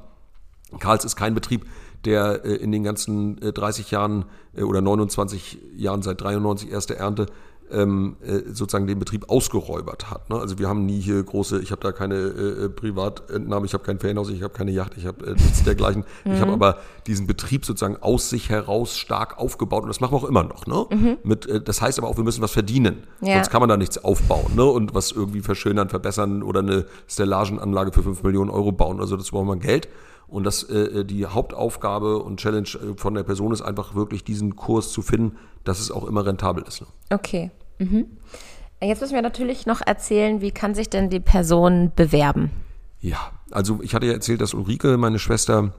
Karls ist kein Betrieb, der äh, in den ganzen äh, 30 Jahren äh, oder 29 Jahren seit 93 erste Ernte ähm, äh, sozusagen den Betrieb ausgeräubert hat. Ne? Also wir haben nie hier große, ich habe da keine äh, äh, Privatentnahme, ich habe kein Ferienhaus, ich habe keine Yacht, ich habe äh, nichts dergleichen. Ich habe aber diesen Betrieb sozusagen aus sich heraus stark aufgebaut und das machen wir auch immer noch. Ne? Mit, äh, das heißt aber auch, wir müssen was verdienen. Ja. Sonst kann man da nichts aufbauen ne? und was irgendwie verschönern, verbessern oder eine Stellagenanlage für 5 Millionen Euro bauen. Also das braucht man Geld. Und das, äh, die Hauptaufgabe und Challenge äh, von der Person ist einfach wirklich diesen Kurs zu finden, dass es auch immer rentabel ist. Ne? Okay. Mhm. Jetzt müssen wir natürlich noch erzählen, wie kann sich denn die Person bewerben? Ja, also ich hatte ja erzählt, dass Ulrike, meine Schwester,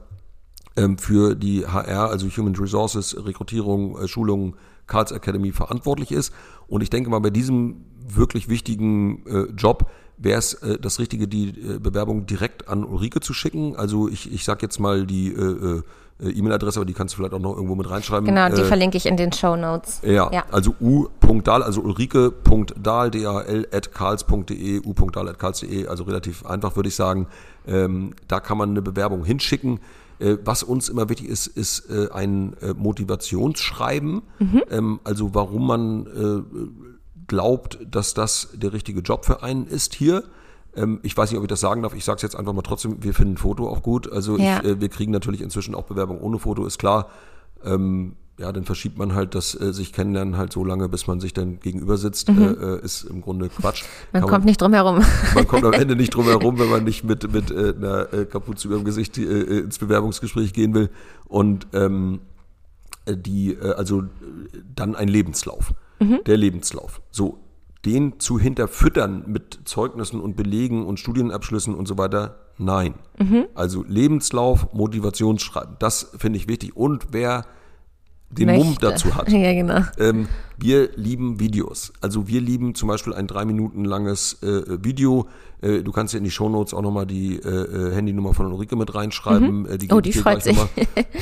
ähm, für die HR, also Human Resources, Rekrutierung, äh, Schulung, Karls Academy verantwortlich ist. Und ich denke mal, bei diesem wirklich wichtigen äh, Job wäre es äh, das Richtige, die äh, Bewerbung direkt an Ulrike zu schicken. Also ich, ich sag jetzt mal die äh, äh, E-Mail-Adresse, aber die kannst du vielleicht auch noch irgendwo mit reinschreiben. Genau, die äh, verlinke ich in den Show Notes. ja, Ja. also u.dahl, also ulrike.dahl, D-A-L, at karls.de, u.dahl, at karls.de, also relativ einfach würde ich sagen. Ähm, da kann man eine Bewerbung hinschicken. Äh, was uns immer wichtig ist, ist äh, ein äh, Motivationsschreiben, ähm, also warum man äh, glaubt, dass das der richtige Job für einen ist hier. Ähm, ich weiß nicht, ob ich das sagen darf. Ich sage es jetzt einfach mal trotzdem. Wir finden Foto auch gut. Also Ja. ich, äh, wir kriegen natürlich inzwischen auch Bewerbung ohne Foto, ist klar. Ähm, ja, dann verschiebt man halt das äh, sich kennenlernen halt so lange, bis man sich dann gegenüber sitzt. Äh, äh, ist im Grunde Quatsch. Mhm. Man Kann kommt nicht drum herum. man kommt am Ende nicht drum herum, wenn man nicht mit, mit äh, einer äh, Kapuze über dem Gesicht äh, ins Bewerbungsgespräch gehen will. Und ähm, äh, die, also dann ein Lebenslauf. Der Lebenslauf. So, den zu hinterfüttern mit Zeugnissen und Belegen und Studienabschlüssen und so weiter, nein. Also Lebenslauf, Motivationsschreiben, das finde ich wichtig. Und wer den Mumm Möchte. dazu hat. Ja, genau. Ähm, wir lieben Videos. Also wir lieben zum Beispiel ein drei Minuten langes äh, Video. Äh, du kannst ja in die Shownotes auch nochmal die äh, äh, Handynummer von Ulrike mit reinschreiben. Äh, Oh, gebe die ich dir freut sich.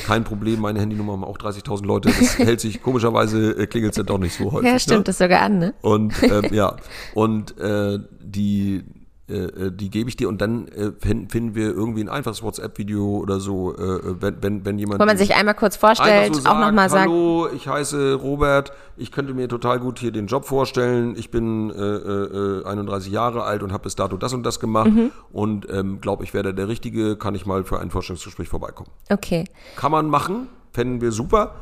Kein Problem, meine Handynummer haben auch 30.000 Leute. Das hält sich, komischerweise äh, klingelt es ja doch nicht so häufig. Ja, stimmt, Ne? das sogar an, ne? Und ähm, ja, und äh, die, äh, die gebe ich dir und dann äh, fin- finden wir irgendwie ein einfaches WhatsApp-Video oder so, äh, wenn, wenn, wenn jemand Wo man sich einmal kurz vorstellt, so auch nochmal sagt, Hallo, ich heiße Robert, ich könnte mir total gut hier den Job vorstellen. Ich bin äh, äh, 31 Jahre alt und habe bis dato das und das gemacht Mhm. und ähm, glaube, ich werde der Richtige, kann ich mal für ein Vorstellungsgespräch vorbeikommen. okay. Kann man machen, fänden wir super.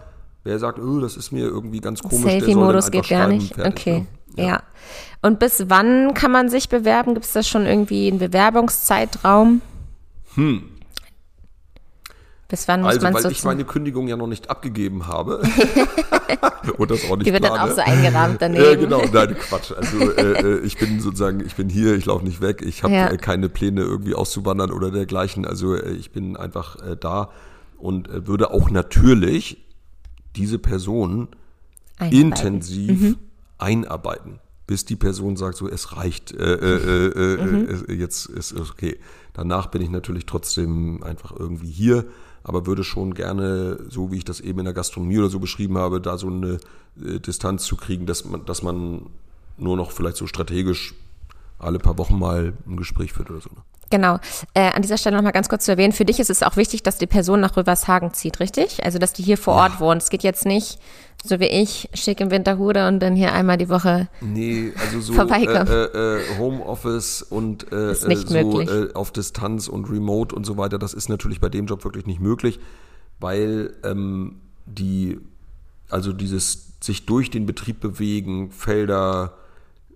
Wer sagt, oh, das ist mir irgendwie ganz komisch, dann Selfie-Modus geht gar nicht. fertig, okay. ne? Ja. Und bis wann kann man sich bewerben? Gibt es da schon irgendwie einen Bewerbungszeitraum? Hm. Bis wann muss Also, man weil so ich meine Kündigung ja noch nicht abgegeben habe und das auch nicht Die wird dann plane. auch so eingerahmt daneben. Ja, genau, nein, Quatsch. Also äh, äh, ich bin sozusagen, ich bin hier, ich laufe nicht weg, ich habe Ja. äh, keine Pläne irgendwie auszuwandern oder dergleichen. Also äh, ich bin einfach da und würde auch natürlich diese Person Einarbeiten. intensiv Mhm. einarbeiten, bis die Person sagt, so es reicht, äh, äh, äh, Mhm. äh, jetzt ist es okay. Danach bin ich natürlich trotzdem einfach irgendwie hier, aber würde schon gerne, so wie ich das eben in der Gastronomie oder so beschrieben habe, da so eine äh, Distanz zu kriegen, dass man, dass man nur noch vielleicht so strategisch alle paar Wochen mal ein Gespräch führt oder so. Genau. Äh, an dieser Stelle nochmal ganz kurz zu erwähnen, für dich ist es auch wichtig, dass die Person nach Rövershagen zieht, richtig? Also, dass die hier vor Ort wohnt. Es geht jetzt nicht, so wie ich, schick im Winterhude und dann hier einmal die Woche. Nee, also so Vorbeikommen. äh, äh, äh, Homeoffice und äh, Ist nicht äh, so möglich. äh, auf Distanz und Remote und so weiter, das ist natürlich bei dem Job wirklich nicht möglich, weil ähm, die, also dieses sich durch den Betrieb bewegen, Felder,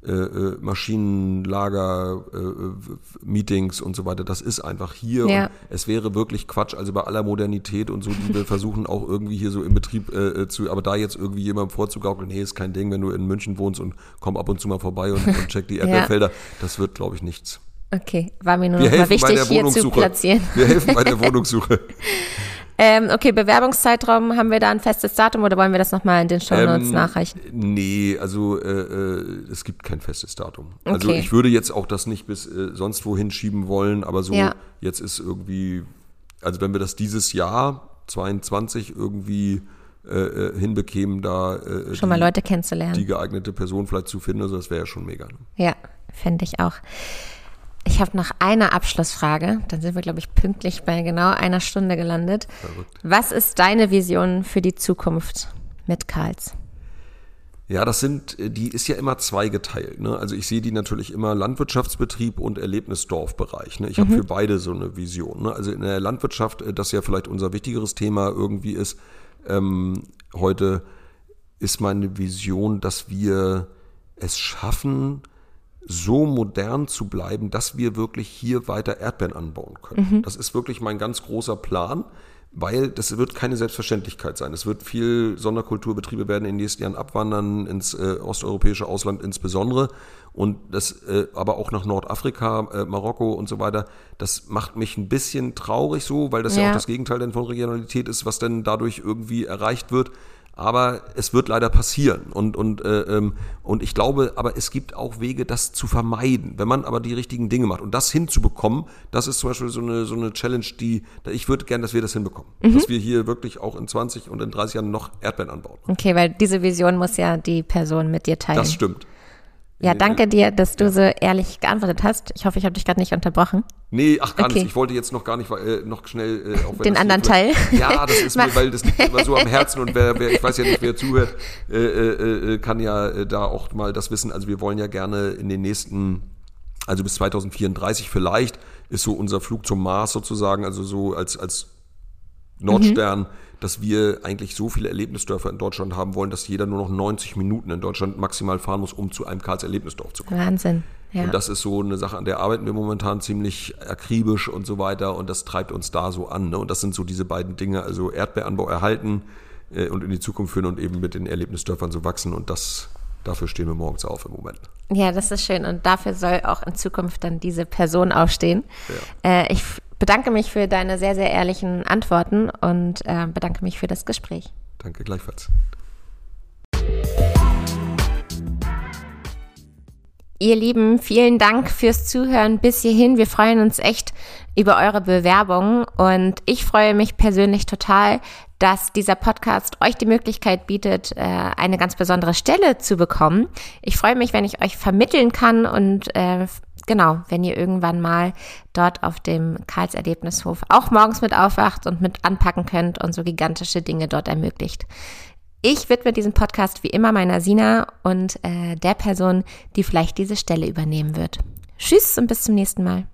äh, äh, Maschinen, Lager, äh, äh, Meetings und so weiter, das ist einfach hier. Ja. Und es wäre wirklich Quatsch, also bei aller Modernität und so, die wir versuchen auch irgendwie hier so im Betrieb äh, äh, zu, aber da jetzt irgendwie jemandem vorzugaukeln, nee, ist kein Ding, wenn du in München wohnst und komm ab und zu mal vorbei und, und check die Erdbeerfelder, das wird, glaube ich, nichts. Okay, war mir nur Wir noch mal wichtig, hier zu platzieren. Wir helfen bei der Wohnungssuche. Ähm, okay, Bewerbungszeitraum, haben wir da ein festes Datum oder wollen wir das nochmal in den Shownotes Ähm, nachreichen? Nee, also äh, äh, es gibt kein festes Datum. Also Okay. ich würde jetzt auch das nicht bis äh, sonst wohin schieben wollen, aber so Ja. jetzt ist irgendwie, also wenn wir das dieses Jahr 22 irgendwie äh, äh, hinbekämen, da äh, Schon die, mal Leute kennenzulernen. die geeignete Person vielleicht zu finden, also das wäre ja schon mega. Ne? Ja, fände ich auch. Ich habe noch eine Abschlussfrage. Dann sind wir, glaube ich, pünktlich bei genau einer Stunde gelandet. Verrückt. Was ist deine Vision für die Zukunft mit Karls? Ja, das sind, die ist ja immer zweigeteilt. Ne? Also ich sehe die natürlich immer Landwirtschaftsbetrieb und Erlebnisdorfbereich. Ne? Ich habe für beide so eine Vision. Ne? Also in der Landwirtschaft, äh, das ja vielleicht unser wichtigeres Thema irgendwie ist, ähm, heute ist meine Vision, dass wir es schaffen, so modern zu bleiben, dass wir wirklich hier weiter Erdbeeren anbauen können. Das ist wirklich mein ganz großer Plan, weil das wird keine Selbstverständlichkeit sein. Es wird viel Sonderkulturbetriebe werden in den nächsten Jahren abwandern, ins äh, osteuropäische Ausland insbesondere und das äh, aber auch nach Nordafrika, äh, Marokko und so weiter. Das macht mich ein bisschen traurig so, weil das ja, Ja. auch das Gegenteil denn von Regionalität ist, was denn dadurch irgendwie erreicht wird. Aber es wird leider passieren. Und, und, äh, ähm, und ich glaube, aber es gibt auch Wege, das zu vermeiden, wenn man aber die richtigen Dinge macht. Und das hinzubekommen, das ist zum Beispiel so eine, so eine Challenge, die, ich würde gern, dass wir das hinbekommen. Dass wir hier wirklich auch in 20 und in 30 Jahren noch Erdbeeren anbauen. Okay, weil diese Vision muss ja die Person mit dir teilen. Das stimmt. Ja, danke dir, dass du so ehrlich geantwortet hast. Ich hoffe, ich habe dich gerade nicht unterbrochen. Nee, ach gar Okay. nicht. Ich wollte jetzt noch gar nicht, äh, noch schnell, äh, auch wenn Den anderen Teil. Ja, das ist mir, weil das liegt immer so am Herzen und wer, wer ich weiß ja nicht, wer zuhört, äh, äh, äh, kann ja äh, da auch mal das wissen. Also wir wollen ja gerne in den nächsten, also bis 2034 vielleicht, ist so unser Flug zum Mars sozusagen, also so als, als Nordstern, dass wir eigentlich so viele Erlebnisdörfer in Deutschland haben wollen, dass jeder nur noch 90 Minuten in Deutschland maximal fahren muss, um zu einem Karls Erlebnisdorf zu kommen. Wahnsinn. Ja. Und das ist so eine Sache, an der arbeiten wir momentan ziemlich akribisch und so weiter. Und das treibt uns da so an. Ne? Und das sind so diese beiden Dinge, also Erdbeeranbau erhalten äh, und in die Zukunft führen und eben mit den Erlebnisdörfern so wachsen. Und das, dafür stehen wir morgens auf im Moment. Ja, das ist schön. Und dafür soll auch in Zukunft dann diese Person aufstehen. Äh, ich bedanke mich für deine sehr, sehr ehrlichen Antworten und äh, bedanke mich für das Gespräch. Danke gleichfalls. Ihr Lieben, vielen Dank fürs Zuhören bis hierhin. Wir freuen uns echt über eure Bewerbungen und ich freue mich persönlich total, dass dieser Podcast euch die Möglichkeit bietet, äh, eine ganz besondere Stelle zu bekommen. Ich freue mich, wenn ich euch vermitteln kann und äh, genau, wenn ihr irgendwann mal dort auf dem Karls Erlebnishof auch morgens mit aufwacht und mit anpacken könnt und so gigantische Dinge dort ermöglicht. Ich widme diesen Podcast wie immer meiner Sina und äh, der Person, die vielleicht diese Stelle übernehmen wird. Tschüss und bis zum nächsten Mal.